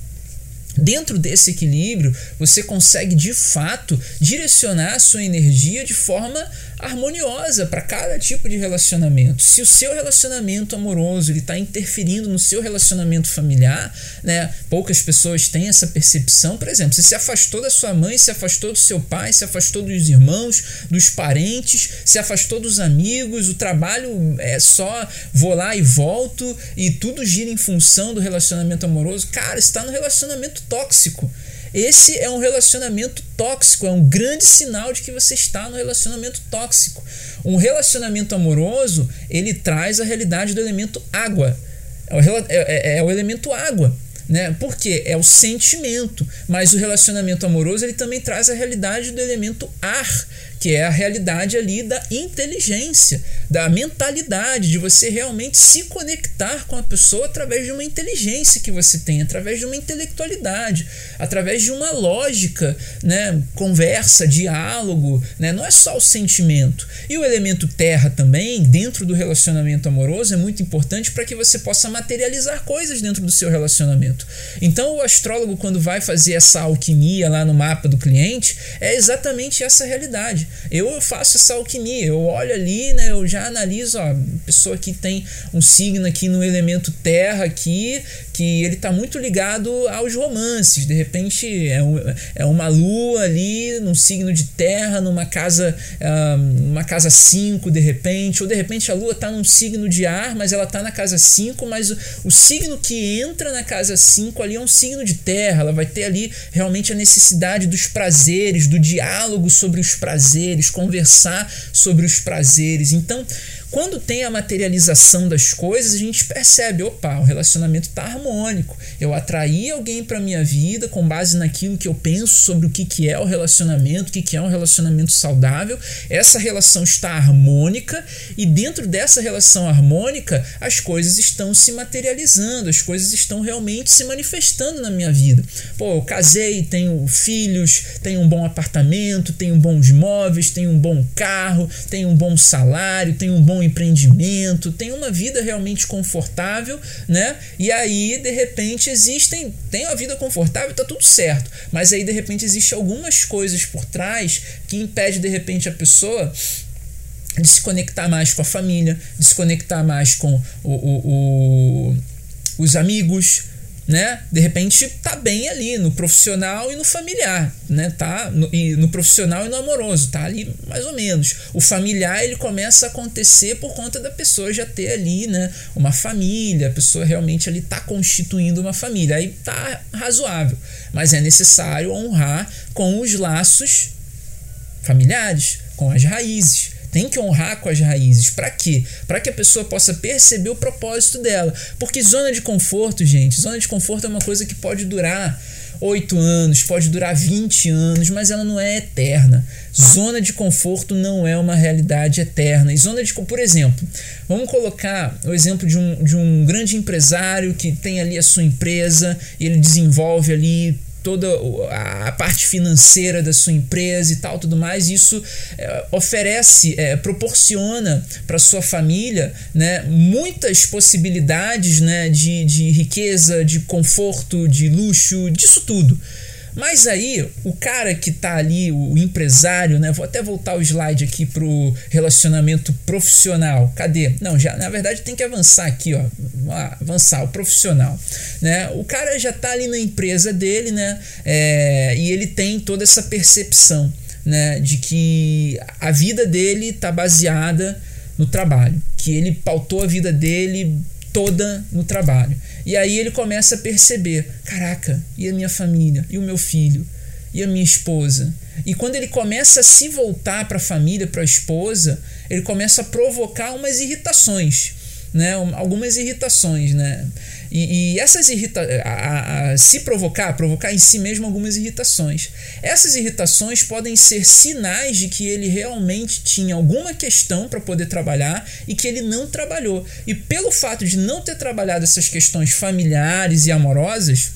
Dentro desse equilíbrio, você consegue de fato direcionar a sua energia de forma harmoniosa para cada tipo de relacionamento. Se o seu relacionamento amoroso ele está interferindo no seu relacionamento familiar, né? Poucas pessoas têm essa percepção. Por exemplo, você se afastou da sua mãe, se afastou do seu pai, se afastou dos irmãos, dos parentes, se afastou dos amigos. O trabalho é só vou lá e volto e tudo gira em função do relacionamento amoroso. Cara, está no relacionamento tóxico. Esse é um relacionamento tóxico, é um grande sinal de que você está no relacionamento tóxico. Um relacionamento amoroso, ele traz a realidade do elemento água. É o, é, é, é o elemento água. Né? Porque é o sentimento, mas o relacionamento amoroso ele também traz a realidade do elemento ar, que é a realidade ali da inteligência, da mentalidade, de você realmente se conectar com a pessoa através de uma inteligência que você tem, através de uma intelectualidade, através de uma lógica, né? conversa, diálogo, né? não é só o sentimento. E o elemento terra também, dentro do relacionamento amoroso, é muito importante para que você possa materializar coisas dentro do seu relacionamento. Então, o astrólogo, quando vai fazer essa alquimia lá no mapa do cliente, é exatamente essa realidade. Eu faço essa alquimia, eu olho ali, né, eu já analiso, ó, a pessoa que tem um signo aqui no elemento terra aqui, que ele está muito ligado aos romances. De repente é, um, é uma lua ali num signo de terra, numa casa, uh, numa casa 5, de repente, ou de repente a lua está num signo de ar, mas ela está na casa 5, mas o, o signo que entra na casa 5 ali é um signo de terra, ela vai ter ali realmente a necessidade dos prazeres, do diálogo sobre os prazeres, conversar sobre os prazeres. Então, quando tem a materialização das coisas, a gente percebe, opa, o relacionamento está harmônico. Eu atraí alguém para minha vida com base naquilo que eu penso sobre o que, que é o relacionamento, o que, que é um relacionamento saudável. Essa relação está harmônica e dentro dessa relação harmônica, as coisas estão se materializando, as coisas estão realmente se manifestando na minha vida. Pô, eu casei, tenho filhos, tenho um bom apartamento, tenho bons móveis, tenho um bom carro, tenho um bom salário, tenho um bom empreendimento, tem uma vida realmente confortável, né? E aí, de repente, existem. Tem uma vida confortável, tá tudo certo. Mas aí, de repente, existe algumas coisas por trás que impede, de repente, a pessoa de se conectar mais com a família, de se conectar mais com o, o, o os amigos, né? De repente tá bem ali no profissional e no familiar, né? Tá no, no profissional e no amoroso, tá ali mais ou menos. O familiar ele começa a acontecer por conta da pessoa já ter ali, né, uma família, a pessoa realmente ali tá constituindo uma família. Aí tá razoável, mas é necessário honrar com os laços familiares, com as raízes tem que honrar com as raízes. Para quê? Para que a pessoa possa perceber o propósito dela. Porque zona de conforto, gente, zona de conforto é uma coisa que pode durar 8 anos, pode durar 20 anos, mas ela não é eterna. Zona de conforto não é uma realidade eterna. E zona de, por exemplo, vamos colocar o exemplo de um, de um grande empresário que tem ali a sua empresa ele desenvolve ali toda a parte financeira da sua empresa e tal, tudo mais. Isso é, oferece, é, proporciona para sua família né, muitas possibilidades né, de, de riqueza, de conforto, de luxo, disso tudo. Mas aí, o cara que tá ali, o empresário, né? Vou até voltar o slide aqui pro relacionamento profissional. Cadê? Não, já na verdade tem que avançar aqui, ó. Avançar, o profissional. Né? O cara já tá ali na empresa dele, né? É, e ele tem toda essa percepção, né? De que a vida dele tá baseada no trabalho. Que ele pautou a vida dele toda no trabalho. E aí ele começa a perceber: caraca, e a minha família? E o meu filho? E a minha esposa? E quando ele começa a se voltar para a família, para a esposa, ele começa a provocar umas irritações, né? algumas irritações. Né? E, e essas irritações, se provocar, provocar em si mesmo algumas irritações. Essas irritações podem ser sinais de que ele realmente tinha alguma questão para poder trabalhar e que ele não trabalhou. E pelo fato de não ter trabalhado essas questões familiares e amorosas,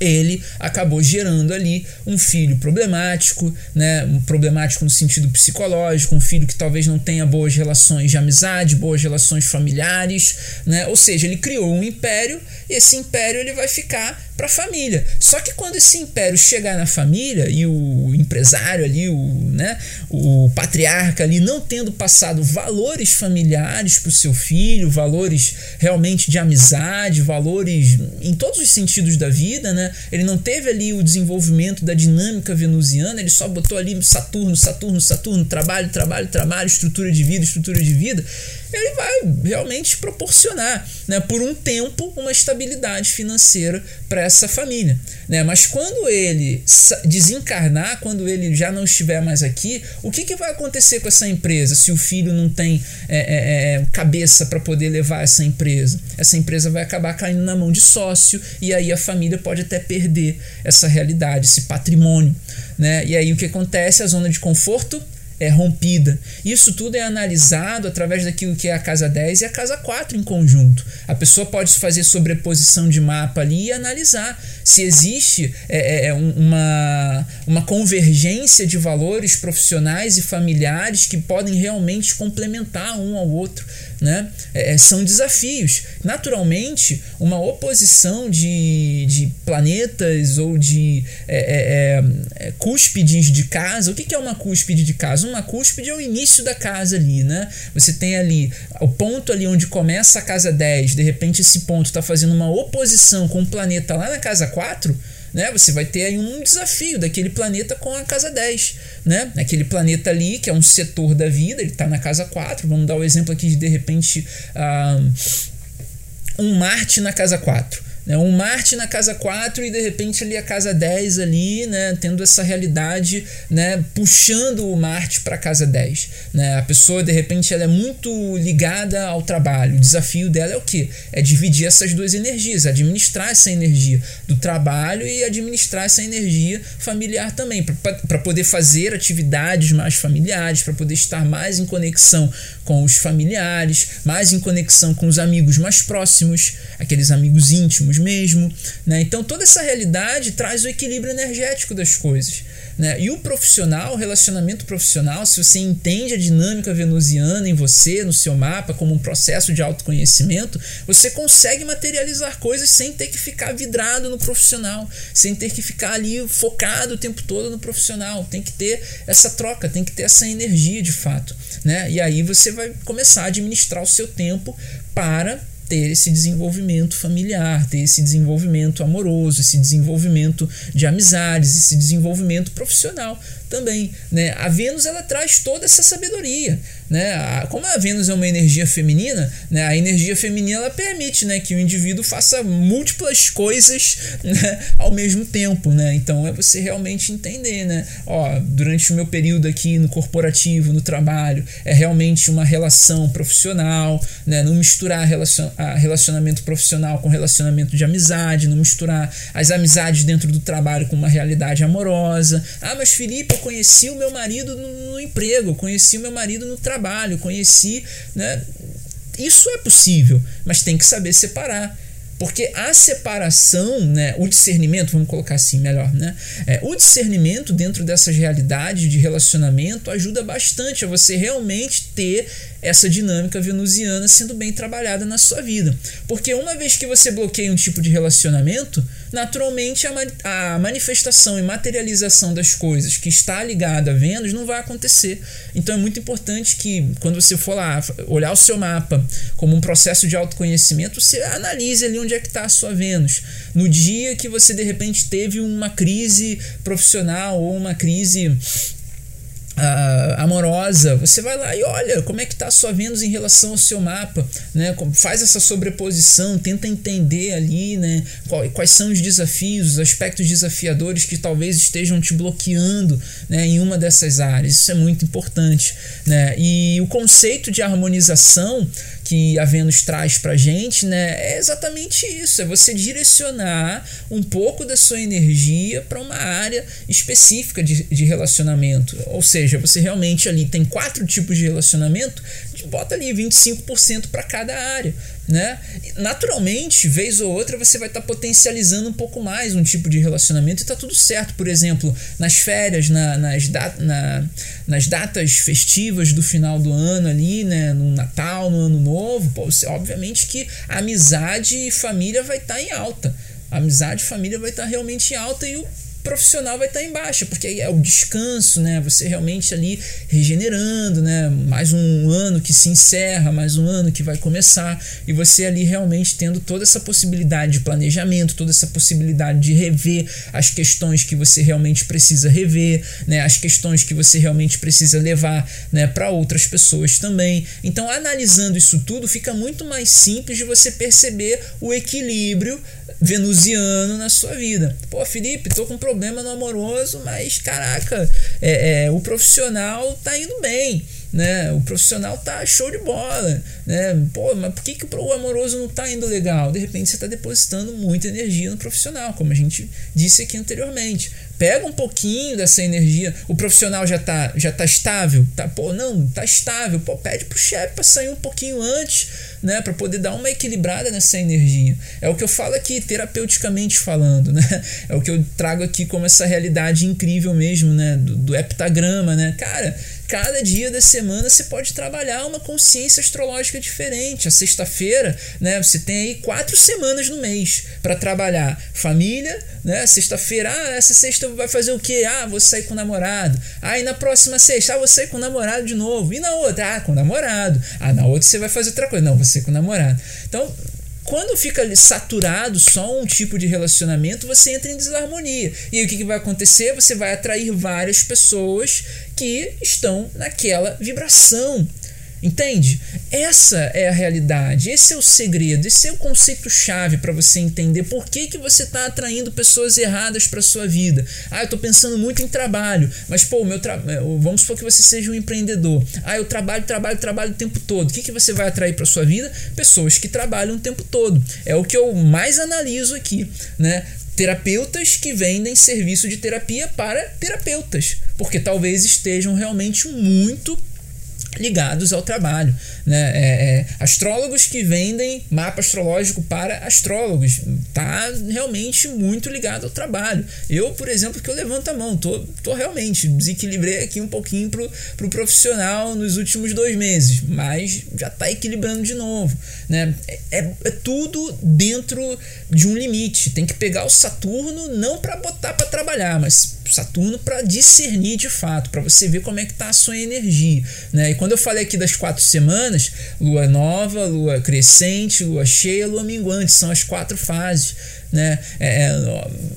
ele acabou gerando ali um filho problemático, né? Um problemático no sentido psicológico, um filho que talvez não tenha boas relações de amizade, boas relações familiares, né? Ou seja, ele criou um império e esse império ele vai ficar para a família. Só que quando esse império chegar na família e o empresário ali, o, né, o patriarca ali não tendo passado valores familiares para o seu filho, valores realmente de amizade, valores em todos os sentidos da vida, né? Ele não teve ali o desenvolvimento da dinâmica venusiana, ele só botou ali Saturno, Saturno, Saturno, trabalho, trabalho, trabalho, estrutura de vida, estrutura de vida ele vai realmente proporcionar, né, por um tempo, uma estabilidade financeira para essa família. Né? Mas quando ele desencarnar, quando ele já não estiver mais aqui, o que, que vai acontecer com essa empresa se o filho não tem é, é, é cabeça para poder levar essa empresa? Essa empresa vai acabar caindo na mão de sócio e aí a família pode até perder essa realidade, esse patrimônio. Né? E aí o que acontece? A zona de conforto é rompida. Isso tudo é analisado através daquilo que é a casa 10 e a casa 4 em conjunto. A pessoa pode fazer sobreposição de mapa ali e analisar se existe é, é, é uma, uma convergência de valores profissionais e familiares que podem realmente complementar um ao outro. Né? É, é são desafios. Naturalmente, uma oposição de, de planetas ou de é, é, cúspides de casa. O que é uma cúspide de casa? uma cúspide é o início da casa ali, né? Você tem ali o ponto ali onde começa a casa 10, de repente esse ponto está fazendo uma oposição com o planeta lá na casa 4, né? Você vai ter aí um desafio daquele planeta com a casa 10, né? Aquele planeta ali, que é um setor da vida, ele está na casa 4, vamos dar o exemplo aqui de de repente uh, um Marte na casa 4. Né? Um Marte na casa 4 e de repente ali a casa 10 ali, né? Tendo essa realidade, né? Puxando o Marte para a casa 10. Né? A pessoa de repente ela é muito ligada ao trabalho. O desafio dela é o que? É dividir essas duas energias, administrar essa energia do trabalho e administrar essa energia familiar também, para poder fazer atividades mais familiares, para poder estar mais em conexão com os familiares, mais em conexão com os amigos mais próximos, aqueles amigos íntimos mesmo. Né? Então, toda essa realidade traz o equilíbrio energético das coisas. Né? E o profissional, o relacionamento profissional, se você entende a dinâmica venusiana em você, no seu mapa, como um processo de autoconhecimento, você consegue materializar coisas sem ter que ficar vidrado no profissional, sem ter que ficar ali focado o tempo todo no profissional. Tem que ter essa troca, tem que ter essa energia de fato. Né? E aí você vai começar a administrar o seu tempo para ter esse desenvolvimento familiar, ter esse desenvolvimento amoroso, esse desenvolvimento de amizades, esse desenvolvimento profissional também, né? A Vênus ela traz toda essa sabedoria, né? Como a Vênus é uma energia feminina, né? A energia feminina ela permite, né, que o indivíduo faça múltiplas coisas né, ao mesmo tempo, né? Então é você realmente entender, né? Ó, durante o meu período aqui no corporativo, no trabalho, é realmente uma relação profissional, né? Não misturar relacion, relacionamento profissional com relacionamento de amizade, não misturar as amizades dentro do trabalho com uma realidade amorosa. Ah, mas Felipe, eu conheci o meu marido no, no emprego, conheci o meu marido no trabalho, conheci, né? Isso é possível, mas tem que saber separar. Porque a separação, né, o discernimento, vamos colocar assim melhor, né? É, o discernimento dentro dessas realidades de relacionamento ajuda bastante a você realmente ter essa dinâmica venusiana sendo bem trabalhada na sua vida. Porque uma vez que você bloqueia um tipo de relacionamento, naturalmente a, a manifestação e materialização das coisas que está ligada a Vênus não vai acontecer. Então é muito importante que quando você for lá olhar o seu mapa como um processo de autoconhecimento, você analise ali onde é que está a sua Vênus. No dia que você de repente teve uma crise profissional ou uma crise uh, amorosa, você vai lá e olha como é que está a sua Vênus em relação ao seu mapa, né? Faz essa sobreposição, tenta entender ali, né? Quais são os desafios, os aspectos desafiadores que talvez estejam te bloqueando, né? Em uma dessas áreas. Isso é muito importante, né? E o conceito de harmonização que a Vênus traz para gente, né, é exatamente isso: é você direcionar um pouco da sua energia para uma área específica de, de relacionamento. Ou seja, você realmente ali tem quatro tipos de relacionamento, bota ali 25% para cada área né? Naturalmente, vez ou outra, você vai estar tá potencializando um pouco mais um tipo de relacionamento e tá tudo certo. Por exemplo, nas férias, na, nas, dat na, nas datas festivas do final do ano ali, né? No Natal, no Ano Novo, pô, você, obviamente que a amizade e família vai estar tá em alta. A amizade e família vai estar tá realmente em alta e o profissional vai estar em baixa, porque aí é o descanso, né? Você realmente ali regenerando, né? Mais um ano que se encerra, mais um ano que vai começar, e você ali realmente tendo toda essa possibilidade de planejamento, toda essa possibilidade de rever as questões que você realmente precisa rever, né? As questões que você realmente precisa levar, né, para outras pessoas também. Então, analisando isso tudo, fica muito mais simples de você perceber o equilíbrio venusiano na sua vida. Pô, Felipe, tô com um problema no amoroso, mas caraca, é, é, o profissional tá indo bem né? O profissional tá show de bola, né? Pô, mas por que, que o amoroso não tá indo legal? De repente você está depositando muita energia no profissional, como a gente disse aqui anteriormente. Pega um pouquinho dessa energia. O profissional já tá, já tá estável, tá? Pô, não, tá estável. Pô, pede pro chefe para sair um pouquinho antes, né, para poder dar uma equilibrada nessa energia. É o que eu falo aqui terapeuticamente falando, né? É o que eu trago aqui como essa realidade incrível mesmo, né, do, do heptagrama, né? Cara, cada dia da semana você pode trabalhar uma consciência astrológica diferente. A sexta-feira, né, você tem aí quatro semanas no mês para trabalhar família, né? Sexta-feira, ah, essa sexta vai fazer o quê? Ah, vou sair com o namorado. Aí ah, na próxima sexta, ah, vou sair com o namorado de novo. E na outra, ah, com o namorado. Ah, na outra você vai fazer outra coisa. Não, sair com o namorado. Então, quando fica saturado só um tipo de relacionamento, você entra em desarmonia. E aí o que, que vai acontecer? Você vai atrair várias pessoas que estão naquela vibração. Entende? Essa é a realidade, esse é o segredo, esse é o conceito chave para você entender por que, que você está atraindo pessoas erradas para sua vida. Ah, eu estou pensando muito em trabalho, mas pô, meu tra... É, vamos supor que você seja um empreendedor. Ah, eu trabalho, trabalho, trabalho o tempo todo. O que, que você vai atrair para sua vida? Pessoas que trabalham o tempo todo. É o que eu mais analiso aqui, né? terapeutas que vendem serviço de terapia para terapeutas, porque talvez estejam realmente muito ligados ao trabalho. Né? É, é, astrólogos que vendem mapa astrológico para astrólogos. Tá realmente muito ligado ao trabalho. Eu, por exemplo, que eu levanto a mão, tô, tô realmente desequilibrei aqui um pouquinho pro, pro profissional nos últimos dois meses, mas já tá equilibrando de novo. Né? É, é, é tudo dentro de um limite. Tem que pegar o Saturno não para botar para trabalhar, mas Saturno para discernir de fato, para você ver como é que tá a sua energia, né? E quando eu falei aqui das quatro semanas, lua nova, lua crescente, lua cheia, lua minguante, são as quatro fases né? É,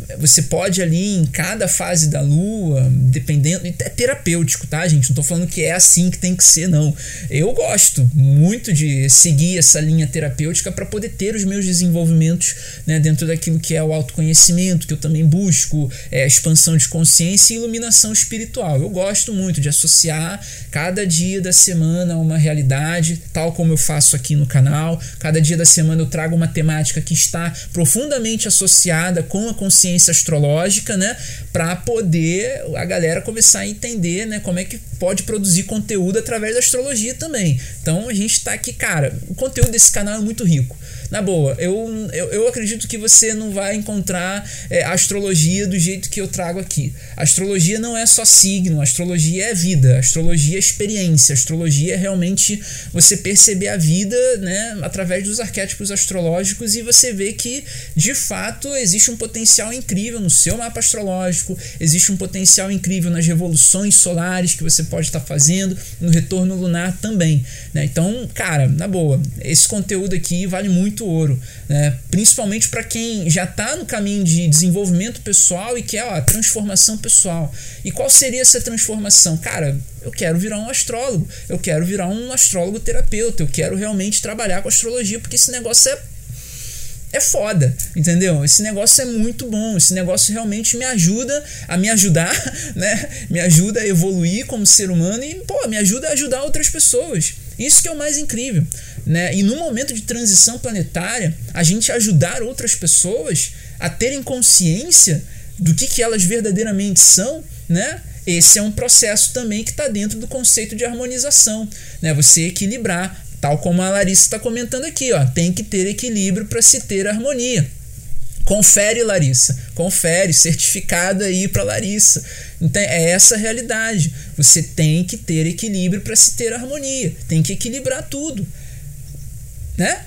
é, você pode ali em cada fase da lua, dependendo, é terapêutico, tá, gente? Não tô falando que é assim que tem que ser, não. Eu gosto muito de seguir essa linha terapêutica para poder ter os meus desenvolvimentos, né, dentro daquilo que é o autoconhecimento, que eu também busco, é, expansão de consciência e iluminação espiritual. Eu gosto muito de associar cada dia da semana a uma realidade, tal como eu faço aqui no canal. Cada dia da semana eu trago uma temática que está profundamente associada com a consciência astrológica, né? Para poder a galera começar a entender, né? Como é que pode produzir conteúdo através da astrologia também. Então a gente está aqui, cara. O conteúdo desse canal é muito rico. Na boa, eu, eu, eu acredito que você não vai encontrar é, astrologia do jeito que eu trago aqui. astrologia não é só signo, astrologia é vida, astrologia é experiência, astrologia é realmente você perceber a vida né, através dos arquétipos astrológicos e você vê que de fato existe um potencial incrível no seu mapa astrológico, existe um potencial incrível nas revoluções solares que você pode estar fazendo, no retorno lunar também. Né? Então, cara, na boa, esse conteúdo aqui vale muito ouro, né? principalmente para quem já está no caminho de desenvolvimento pessoal e quer a transformação pessoal. E qual seria essa transformação? Cara, eu quero virar um astrólogo, eu quero virar um astrólogo terapeuta, eu quero realmente trabalhar com astrologia, porque esse negócio é é foda, entendeu? Esse negócio é muito bom, esse negócio realmente me ajuda a me ajudar, né? Me ajuda a evoluir como ser humano e, pô, me ajuda a ajudar outras pessoas. Isso que é o mais incrível, né? E no momento de transição planetária, a gente ajudar outras pessoas a terem consciência do que, que elas verdadeiramente são, né? Esse é um processo também que está dentro do conceito de harmonização, né? Você equilibrar Tal como a Larissa está comentando aqui, ó, tem que ter equilíbrio para se ter harmonia. Confere, Larissa. Confere, certificado aí para Larissa. Então é essa a realidade. Você tem que ter equilíbrio para se ter harmonia. Tem que equilibrar tudo. Né?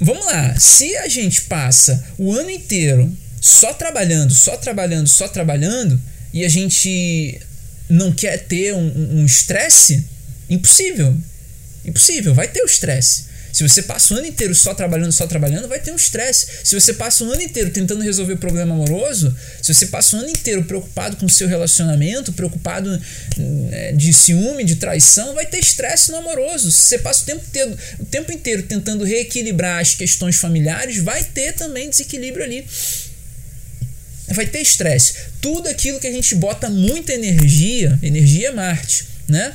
Vamos lá. Se a gente passa o ano inteiro só trabalhando, só trabalhando, só trabalhando, e a gente não quer ter um estresse, um impossível. Impossível, vai ter o estresse. Se você passa o ano inteiro só trabalhando, só trabalhando, vai ter um estresse. Se você passa o ano inteiro tentando resolver o problema amoroso, se você passa o ano inteiro preocupado com o seu relacionamento, preocupado né, de ciúme, de traição, vai ter estresse no amoroso. Se você passa o tempo, inteiro, o tempo inteiro tentando reequilibrar as questões familiares, vai ter também desequilíbrio ali. Vai ter estresse. Tudo aquilo que a gente bota muita energia, energia é Marte, né?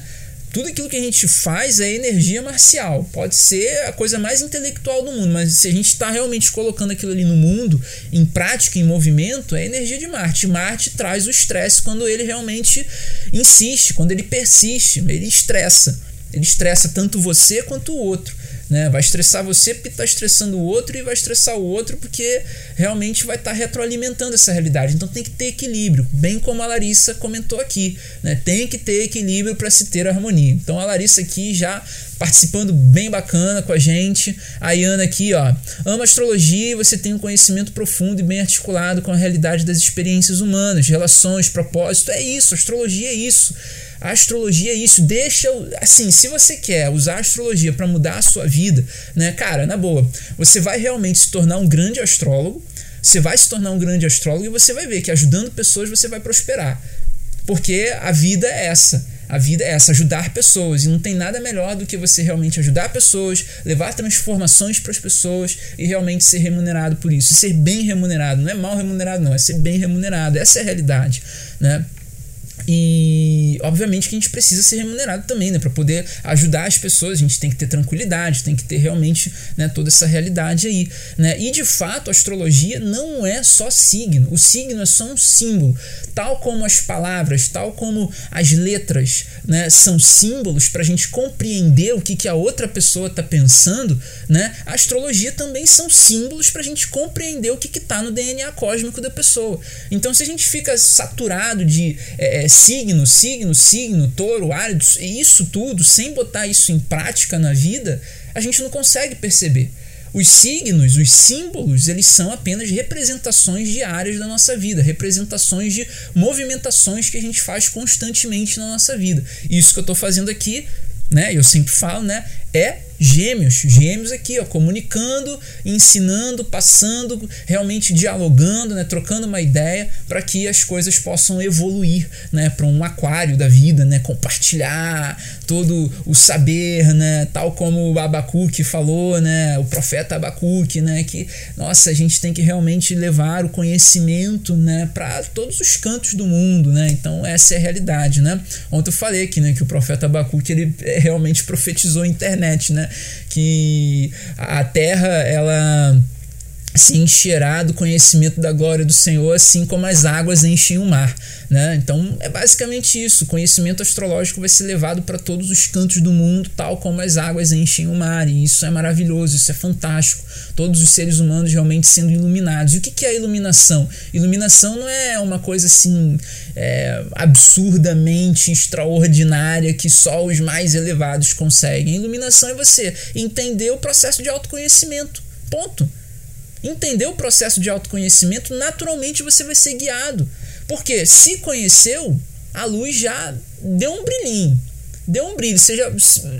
Tudo aquilo que a gente faz é energia marcial. Pode ser a coisa mais intelectual do mundo, mas se a gente está realmente colocando aquilo ali no mundo, em prática, em movimento, é energia de Marte. Marte traz o estresse quando ele realmente insiste, quando ele persiste, ele estressa. Ele estressa tanto você quanto o outro. Né? Vai estressar você porque está estressando o outro e vai estressar o outro porque realmente vai estar tá retroalimentando essa realidade. Então tem que ter equilíbrio, bem como a Larissa comentou aqui. Né? Tem que ter equilíbrio para se ter harmonia. Então a Larissa aqui já participando bem bacana com a gente. A Iana aqui, ó. Ama astrologia e você tem um conhecimento profundo e bem articulado com a realidade das experiências humanas, relações, propósito. É isso, astrologia é isso. A astrologia é isso. Deixa, assim, se você quer usar a astrologia para mudar a sua vida, né, cara, na boa, você vai realmente se tornar um grande astrólogo. Você vai se tornar um grande astrólogo e você vai ver que ajudando pessoas você vai prosperar. Porque a vida é essa. A vida é essa, ajudar pessoas. E não tem nada melhor do que você realmente ajudar pessoas, levar transformações para as pessoas e realmente ser remunerado por isso. E ser bem remunerado. Não é mal remunerado, não. É ser bem remunerado. Essa é a realidade. Né? E obviamente que a gente precisa ser remunerado também, né? Para poder ajudar as pessoas, a gente tem que ter tranquilidade, tem que ter realmente né, toda essa realidade aí. Né? E de fato, a astrologia não é só signo. O signo é só um símbolo. Tal como as palavras, tal como as letras né, são símbolos para a gente compreender o que, que a outra pessoa está pensando, né? A astrologia também são símbolos para a gente compreender o que está no DNA cósmico da pessoa. Então, se a gente fica saturado de é, signo, signo, signo, touro, áridos, e isso tudo, sem botar isso em prática na vida, a gente não consegue perceber. Os signos, os símbolos, eles são apenas representações diárias da nossa vida, representações de movimentações que a gente faz constantemente na nossa vida. Isso que eu estou fazendo aqui, né? Eu sempre falo, né? É gêmeos, gêmeos aqui, ó, comunicando, ensinando, passando, realmente dialogando, né, trocando uma ideia para que as coisas possam evoluir, né, para um aquário da vida, né, compartilhar todo o saber, né, tal como o Abacuque falou, né, o profeta Abacuque, né, que nossa, a gente tem que realmente levar o conhecimento, né, para todos os cantos do mundo, né? Então essa é a realidade, né? Ontem eu falei aqui, né, que o profeta Abacuque ele é, realmente profetizou a internet, né? Que a Terra ela se encherá do conhecimento da glória do Senhor, assim como as águas enchem o mar. Né? Então é basicamente isso. O conhecimento astrológico vai ser levado para todos os cantos do mundo, tal como as águas enchem o mar. E isso é maravilhoso, isso é fantástico. Todos os seres humanos realmente sendo iluminados. E o que é iluminação? Iluminação não é uma coisa assim é, absurdamente extraordinária que só os mais elevados conseguem. Iluminação é você entender o processo de autoconhecimento. Ponto entender o processo de autoconhecimento, naturalmente você vai ser guiado. Porque se conheceu, a luz já deu um brilhinho. Deu um brilho. Você já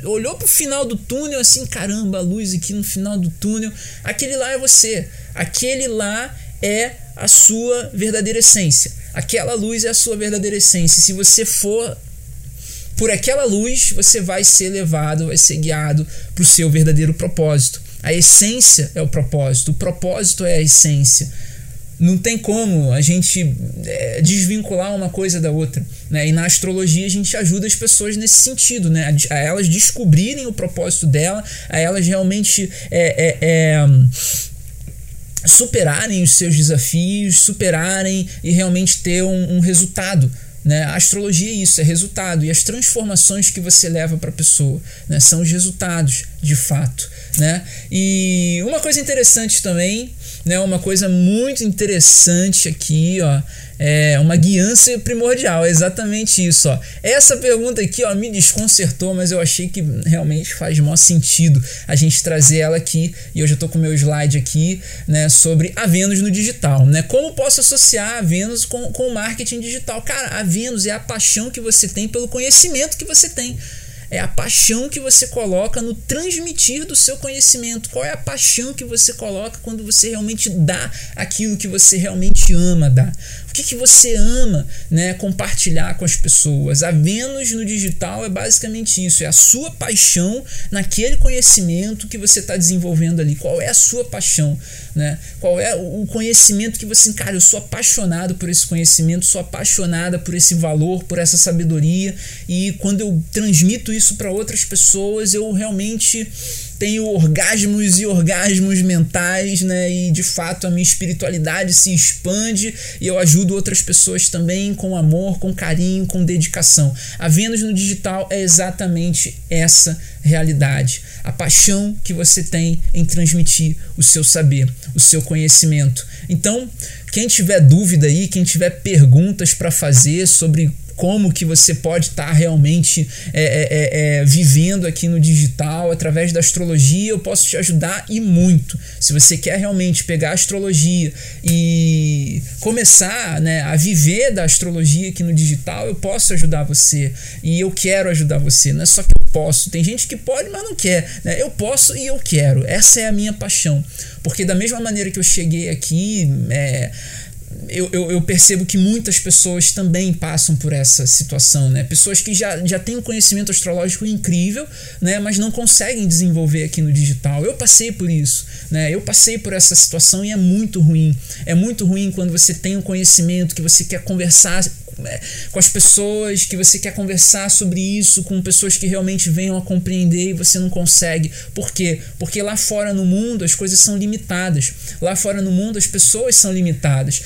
olhou para o final do túnel assim, caramba, a luz aqui no final do túnel. Aquele lá é você. Aquele lá é a sua verdadeira essência. Aquela luz é a sua verdadeira essência. Se você for por aquela luz, você vai ser levado, vai ser guiado para o seu verdadeiro propósito. A essência é o propósito, o propósito é a essência. Não tem como a gente é, desvincular uma coisa da outra. Né? E na astrologia a gente ajuda as pessoas nesse sentido, né? a, a elas descobrirem o propósito dela, a elas realmente é, é, é superarem os seus desafios, superarem e realmente ter um, um resultado né? A astrologia é isso, é resultado. E as transformações que você leva para a pessoa né? são os resultados, de fato. Né? E uma coisa interessante também, né? uma coisa muito interessante aqui, ó, é uma guiança primordial, é exatamente isso. Ó. Essa pergunta aqui ó, me desconcertou, mas eu achei que realmente faz maior sentido a gente trazer ela aqui. E eu já estou com o meu slide aqui né, sobre a Vênus no digital. Né? Como posso associar a Vênus com, com o marketing digital? Cara, a Vênus é a paixão que você tem pelo conhecimento que você tem é a paixão que você coloca no transmitir do seu conhecimento. Qual é a paixão que você coloca quando você realmente dá aquilo que você realmente ama dar? Que, que você ama né, compartilhar com as pessoas? A Vênus no digital é basicamente isso: é a sua paixão naquele conhecimento que você está desenvolvendo ali. Qual é a sua paixão? Né? Qual é o conhecimento que você, cara, eu sou apaixonado por esse conhecimento, sou apaixonada por esse valor, por essa sabedoria, e quando eu transmito isso para outras pessoas, eu realmente tenho orgasmos e orgasmos mentais, né? E de fato a minha espiritualidade se expande e eu ajudo outras pessoas também com amor, com carinho, com dedicação. A Vênus no digital é exatamente essa realidade. A paixão que você tem em transmitir o seu saber, o seu conhecimento. Então, quem tiver dúvida aí, quem tiver perguntas para fazer sobre como que você pode estar tá realmente é, é, é, é, vivendo aqui no digital através da astrologia. Eu posso te ajudar e muito. Se você quer realmente pegar a astrologia e começar né, a viver da astrologia aqui no digital, eu posso ajudar você e eu quero ajudar você. Não é só que eu posso. Tem gente que pode, mas não quer. Né? Eu posso e eu quero. Essa é a minha paixão. Porque da mesma maneira que eu cheguei aqui, é, eu, eu, eu, percebo que muitas pessoas também passam por essa situação, né? Pessoas que já, já têm um conhecimento astrológico incrível, né? Mas não conseguem desenvolver aqui no digital. Eu passei por isso, né? Eu passei por essa situação e é muito ruim. É muito ruim quando você tem um conhecimento que você quer conversar é, com as pessoas, que você quer conversar sobre isso com pessoas que realmente venham a compreender e você não consegue. Por quê? Porque lá fora no mundo as coisas são limitadas. Lá fora no mundo as pessoas são limitadas.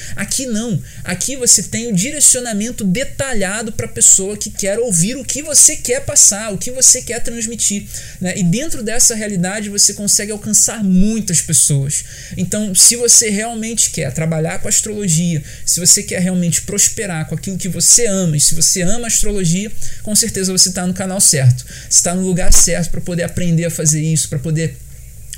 Não. Aqui você tem o direcionamento detalhado para a pessoa que quer ouvir o que você quer passar, o que você quer transmitir. Né? E dentro dessa realidade você consegue alcançar muitas pessoas. Então, se você realmente quer trabalhar com astrologia, se você quer realmente prosperar com aquilo que você ama. E se você ama astrologia, com certeza você está no canal certo. Está no lugar certo para poder aprender a fazer isso, para poder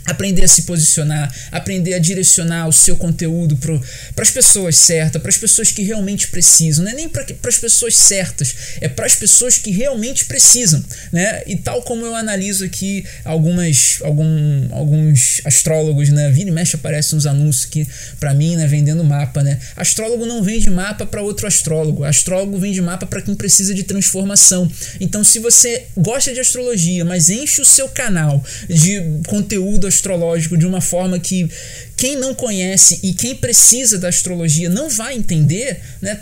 aprender a se posicionar, aprender a direcionar o seu conteúdo para as pessoas certas, para as pessoas que realmente precisam, não é nem para as pessoas certas, é para as pessoas que realmente precisam, né? E tal como eu analiso aqui algumas algum, alguns astrólogos, né, vira e mexe aparecem uns anúncios aqui para mim, né, vendendo mapa, né? Astrólogo não vende mapa para outro astrólogo, astrólogo vende mapa para quem precisa de transformação. Então, se você gosta de astrologia, mas enche o seu canal de conteúdo astrológico de uma forma que quem não conhece e quem precisa da astrologia não vai entender, né?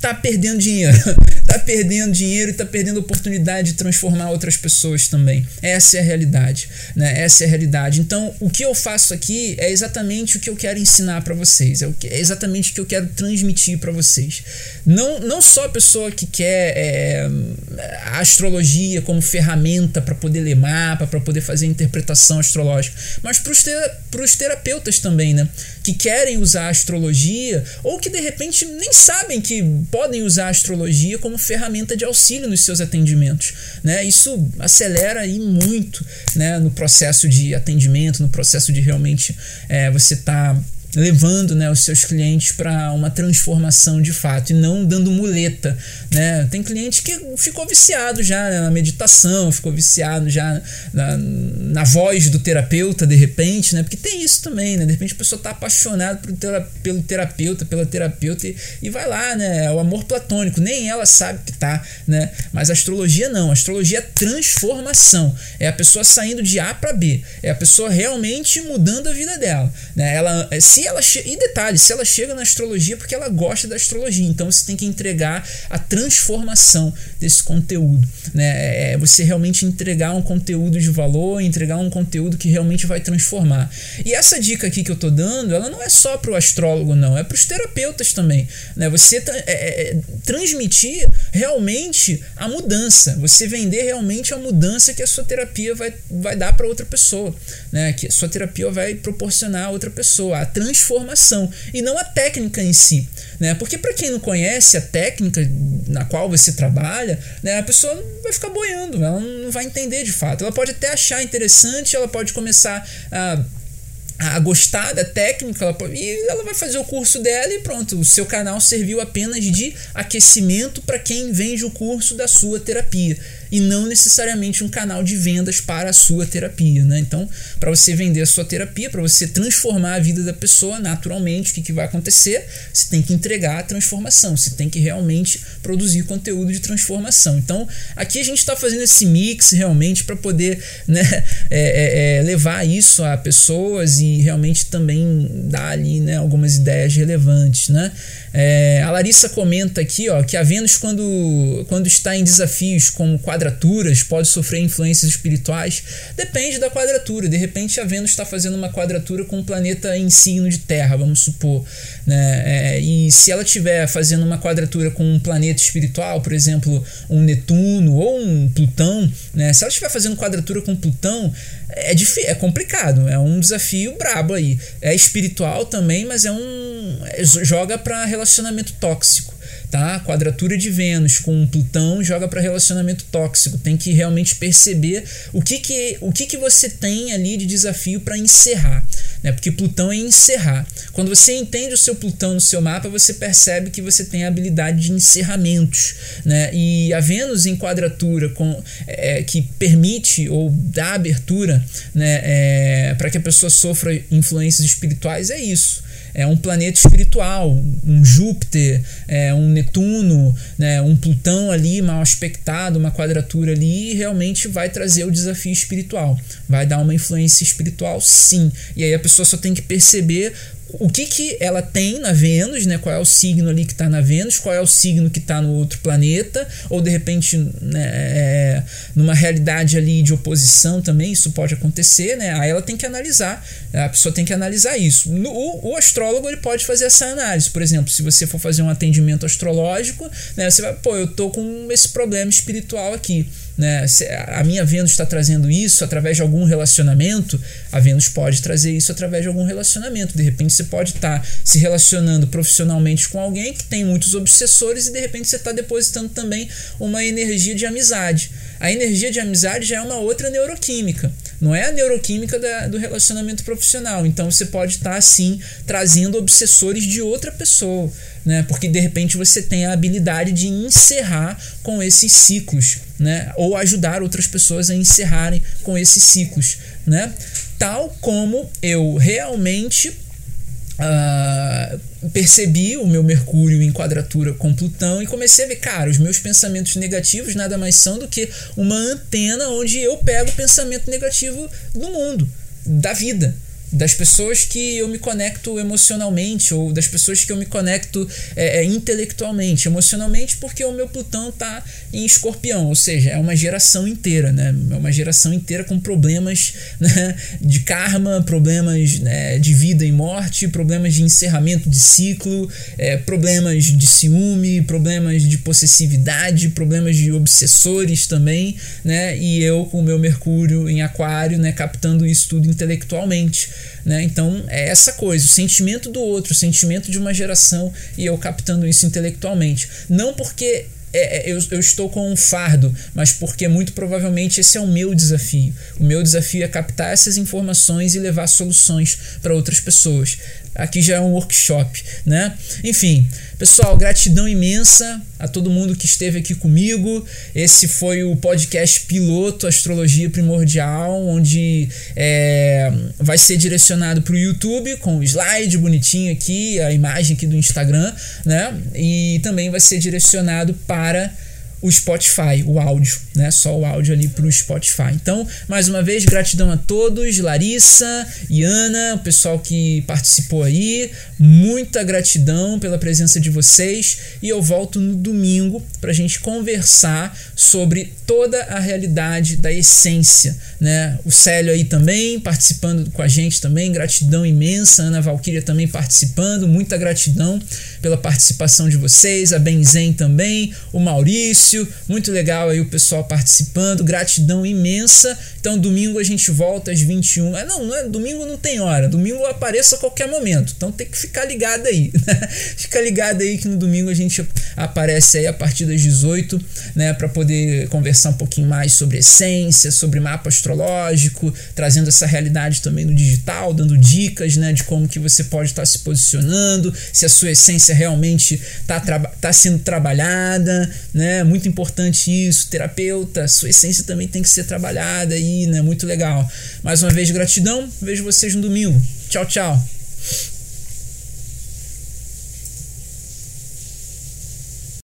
Tá perdendo dinheiro. Tá perdendo dinheiro e tá perdendo a oportunidade de transformar outras pessoas também. Essa é a realidade, né? Essa é a realidade. Então, o que eu faço aqui é exatamente o que eu quero ensinar para vocês, é, é exatamente o que eu quero transmitir para vocês. Não, não só a pessoa que quer é, a astrologia como ferramenta para poder ler mapa, para poder fazer interpretação astrológica, mas para os terapeutas também, né? Que querem usar a astrologia ou que de repente nem sabem que podem usar a astrologia como ferramenta de auxílio nos seus atendimentos, né? Isso acelera aí muito, né? No processo de atendimento, no processo de realmente é, você estar tá levando né, os seus clientes para uma transformação de fato e não dando muleta. Né? Tem cliente que ficou viciado já né, na meditação, ficou viciado já na, na voz do terapeuta de repente, né? porque tem isso também. Né? De repente a pessoa está apaixonada pelo terapeuta, pela terapeuta e, e vai lá, né? é o amor platônico, nem ela sabe que tá. Né? Mas a astrologia não, a astrologia é transformação, é a pessoa saindo de A para B, é a pessoa realmente mudando a vida dela. Né? Ela, se ela e detalhe, se ela chega na astrologia é porque ela gosta da astrologia, então você tem que entregar a transformação desse conteúdo, né? É, é você realmente entregar um conteúdo de valor, entregar um conteúdo que realmente vai transformar. E essa dica aqui que eu tô dando, ela não é só para o astrólogo, não, é para os terapeutas também, né? Você é, é, transmitir realmente a mudança, você vender realmente a mudança que a sua terapia vai, vai dar para outra pessoa, né? Que a sua terapia vai proporcionar a outra pessoa, a transformação e não a técnica em si. Né? Porque para quem não conhece a técnica na qual você trabalha, né, a pessoa vai ficar boiando, ela não vai entender de fato. Ela pode até achar interessante, ela pode começar a a gostar da técnica ela e ela vai fazer o curso dela e pronto, o seu canal serviu apenas de aquecimento para quem vende o curso da sua terapia e não necessariamente um canal de vendas para a sua terapia. Né? Então, para você vender a sua terapia, para você transformar a vida da pessoa, naturalmente, o que, que vai acontecer? Você tem que entregar a transformação, você tem que realmente produzir conteúdo de transformação. Então, aqui a gente está fazendo esse mix realmente para poder né, é, é, é, levar isso a pessoas e realmente também dar ali né, algumas ideias relevantes. Né? É, a Larissa comenta aqui ó, que a Vênus, quando, quando está em desafios como quadraturas, pode sofrer influências espirituais. Depende da quadratura. De repente, a Vênus está fazendo uma quadratura com um planeta em signo de Terra, vamos supor. Né? É, e se ela estiver fazendo uma quadratura com um planeta espiritual, por exemplo, um Netuno ou um Plutão, né? se ela estiver fazendo quadratura com Plutão, é, é complicado, é um desafio brabo aí. É espiritual também, mas é um. É, joga para relacionamento tóxico. Tá? Quadratura de Vênus com Plutão joga para relacionamento tóxico. Tem que realmente perceber o que, que, o que, que você tem ali de desafio para encerrar. Né? Porque Plutão é encerrar. Quando você entende o seu Plutão no seu mapa, você percebe que você tem a habilidade de encerramentos. Né? E a Vênus em quadratura com, é, que permite ou dá abertura né, é, para que a pessoa sofra influências espirituais é isso é um planeta espiritual, um Júpiter, é um Netuno, né, um Plutão ali mal aspectado, uma quadratura ali, realmente vai trazer o desafio espiritual. Vai dar uma influência espiritual, sim. E aí a pessoa só tem que perceber o que, que ela tem na Vênus, né? Qual é o signo ali que está na Vênus, qual é o signo que está no outro planeta, ou de repente né, é, numa realidade ali de oposição também, isso pode acontecer, né? Aí ela tem que analisar, a pessoa tem que analisar isso. O, o astrólogo ele pode fazer essa análise, por exemplo, se você for fazer um atendimento astrológico, né? Você vai, pô, eu tô com esse problema espiritual aqui né, a minha Vênus está trazendo isso através de algum relacionamento, a Vênus pode trazer isso através de algum relacionamento. De repente você pode estar tá se relacionando profissionalmente com alguém que tem muitos obsessores e de repente você está depositando também uma energia de amizade. A energia de amizade já é uma outra neuroquímica, não é a neuroquímica da, do relacionamento profissional. Então você pode estar tá, assim trazendo obsessores de outra pessoa, né? Porque de repente você tem a habilidade de encerrar com esses ciclos, né? Ou ajudar outras pessoas a encerrarem com esses ciclos, né? Tal como eu realmente Uh, percebi o meu Mercúrio em quadratura com Plutão e comecei a ver, cara, os meus pensamentos negativos nada mais são do que uma antena onde eu pego o pensamento negativo do mundo, da vida das pessoas que eu me conecto emocionalmente ou das pessoas que eu me conecto é, é, intelectualmente, emocionalmente, porque o meu Plutão está em Escorpião, ou seja, é uma geração inteira, né? É uma geração inteira com problemas né, de karma, problemas né, de vida e morte, problemas de encerramento de ciclo, é, problemas de ciúme, problemas de possessividade, problemas de obsessores também, né? E eu com o meu Mercúrio em Aquário, né, captando isso tudo intelectualmente. Né? Então é essa coisa, o sentimento do outro, o sentimento de uma geração e eu captando isso intelectualmente. Não porque é, é, eu, eu, estou com um fardo, mas porque muito provavelmente esse é o meu desafio. O meu desafio é captar essas informações e levar soluções para outras pessoas. Aqui já é um workshop, né? Enfim, pessoal, gratidão imensa a todo mundo que esteve aqui comigo. Esse foi o podcast piloto Astrologia Primordial, onde é, vai ser direcionado para o YouTube com o slide bonitinho aqui, a imagem aqui do Instagram, né? E também vai ser direcionado para o Spotify, o áudio, né? Só o áudio ali para o Spotify. Então, mais uma vez, gratidão a todos, Larissa, Iana, o pessoal que participou aí, muita gratidão pela presença de vocês. E eu volto no domingo para a gente conversar sobre toda a realidade da essência, né? O Célio aí também participando com a gente também, gratidão imensa, Ana Valquíria também participando, muita gratidão pela participação de vocês, a Benzen também, o Maurício, muito legal aí o pessoal participando, gratidão imensa. Então domingo a gente volta às 21. É, não, não é, domingo não tem hora, domingo apareça a qualquer momento. Então tem que ficar ligado aí, né? Fica ligado aí que no domingo a gente aparece aí a partir das 18, né, para poder conversar um pouquinho mais sobre essência, sobre mapa astrológico, trazendo essa realidade também no digital, dando dicas, né, de como que você pode estar se posicionando, se a sua essência realmente está tá sendo trabalhada, né? Muito importante isso. Terapeuta, sua essência também tem que ser trabalhada aí, né? Muito legal. Mais uma vez, gratidão. Vejo vocês no domingo. Tchau, tchau.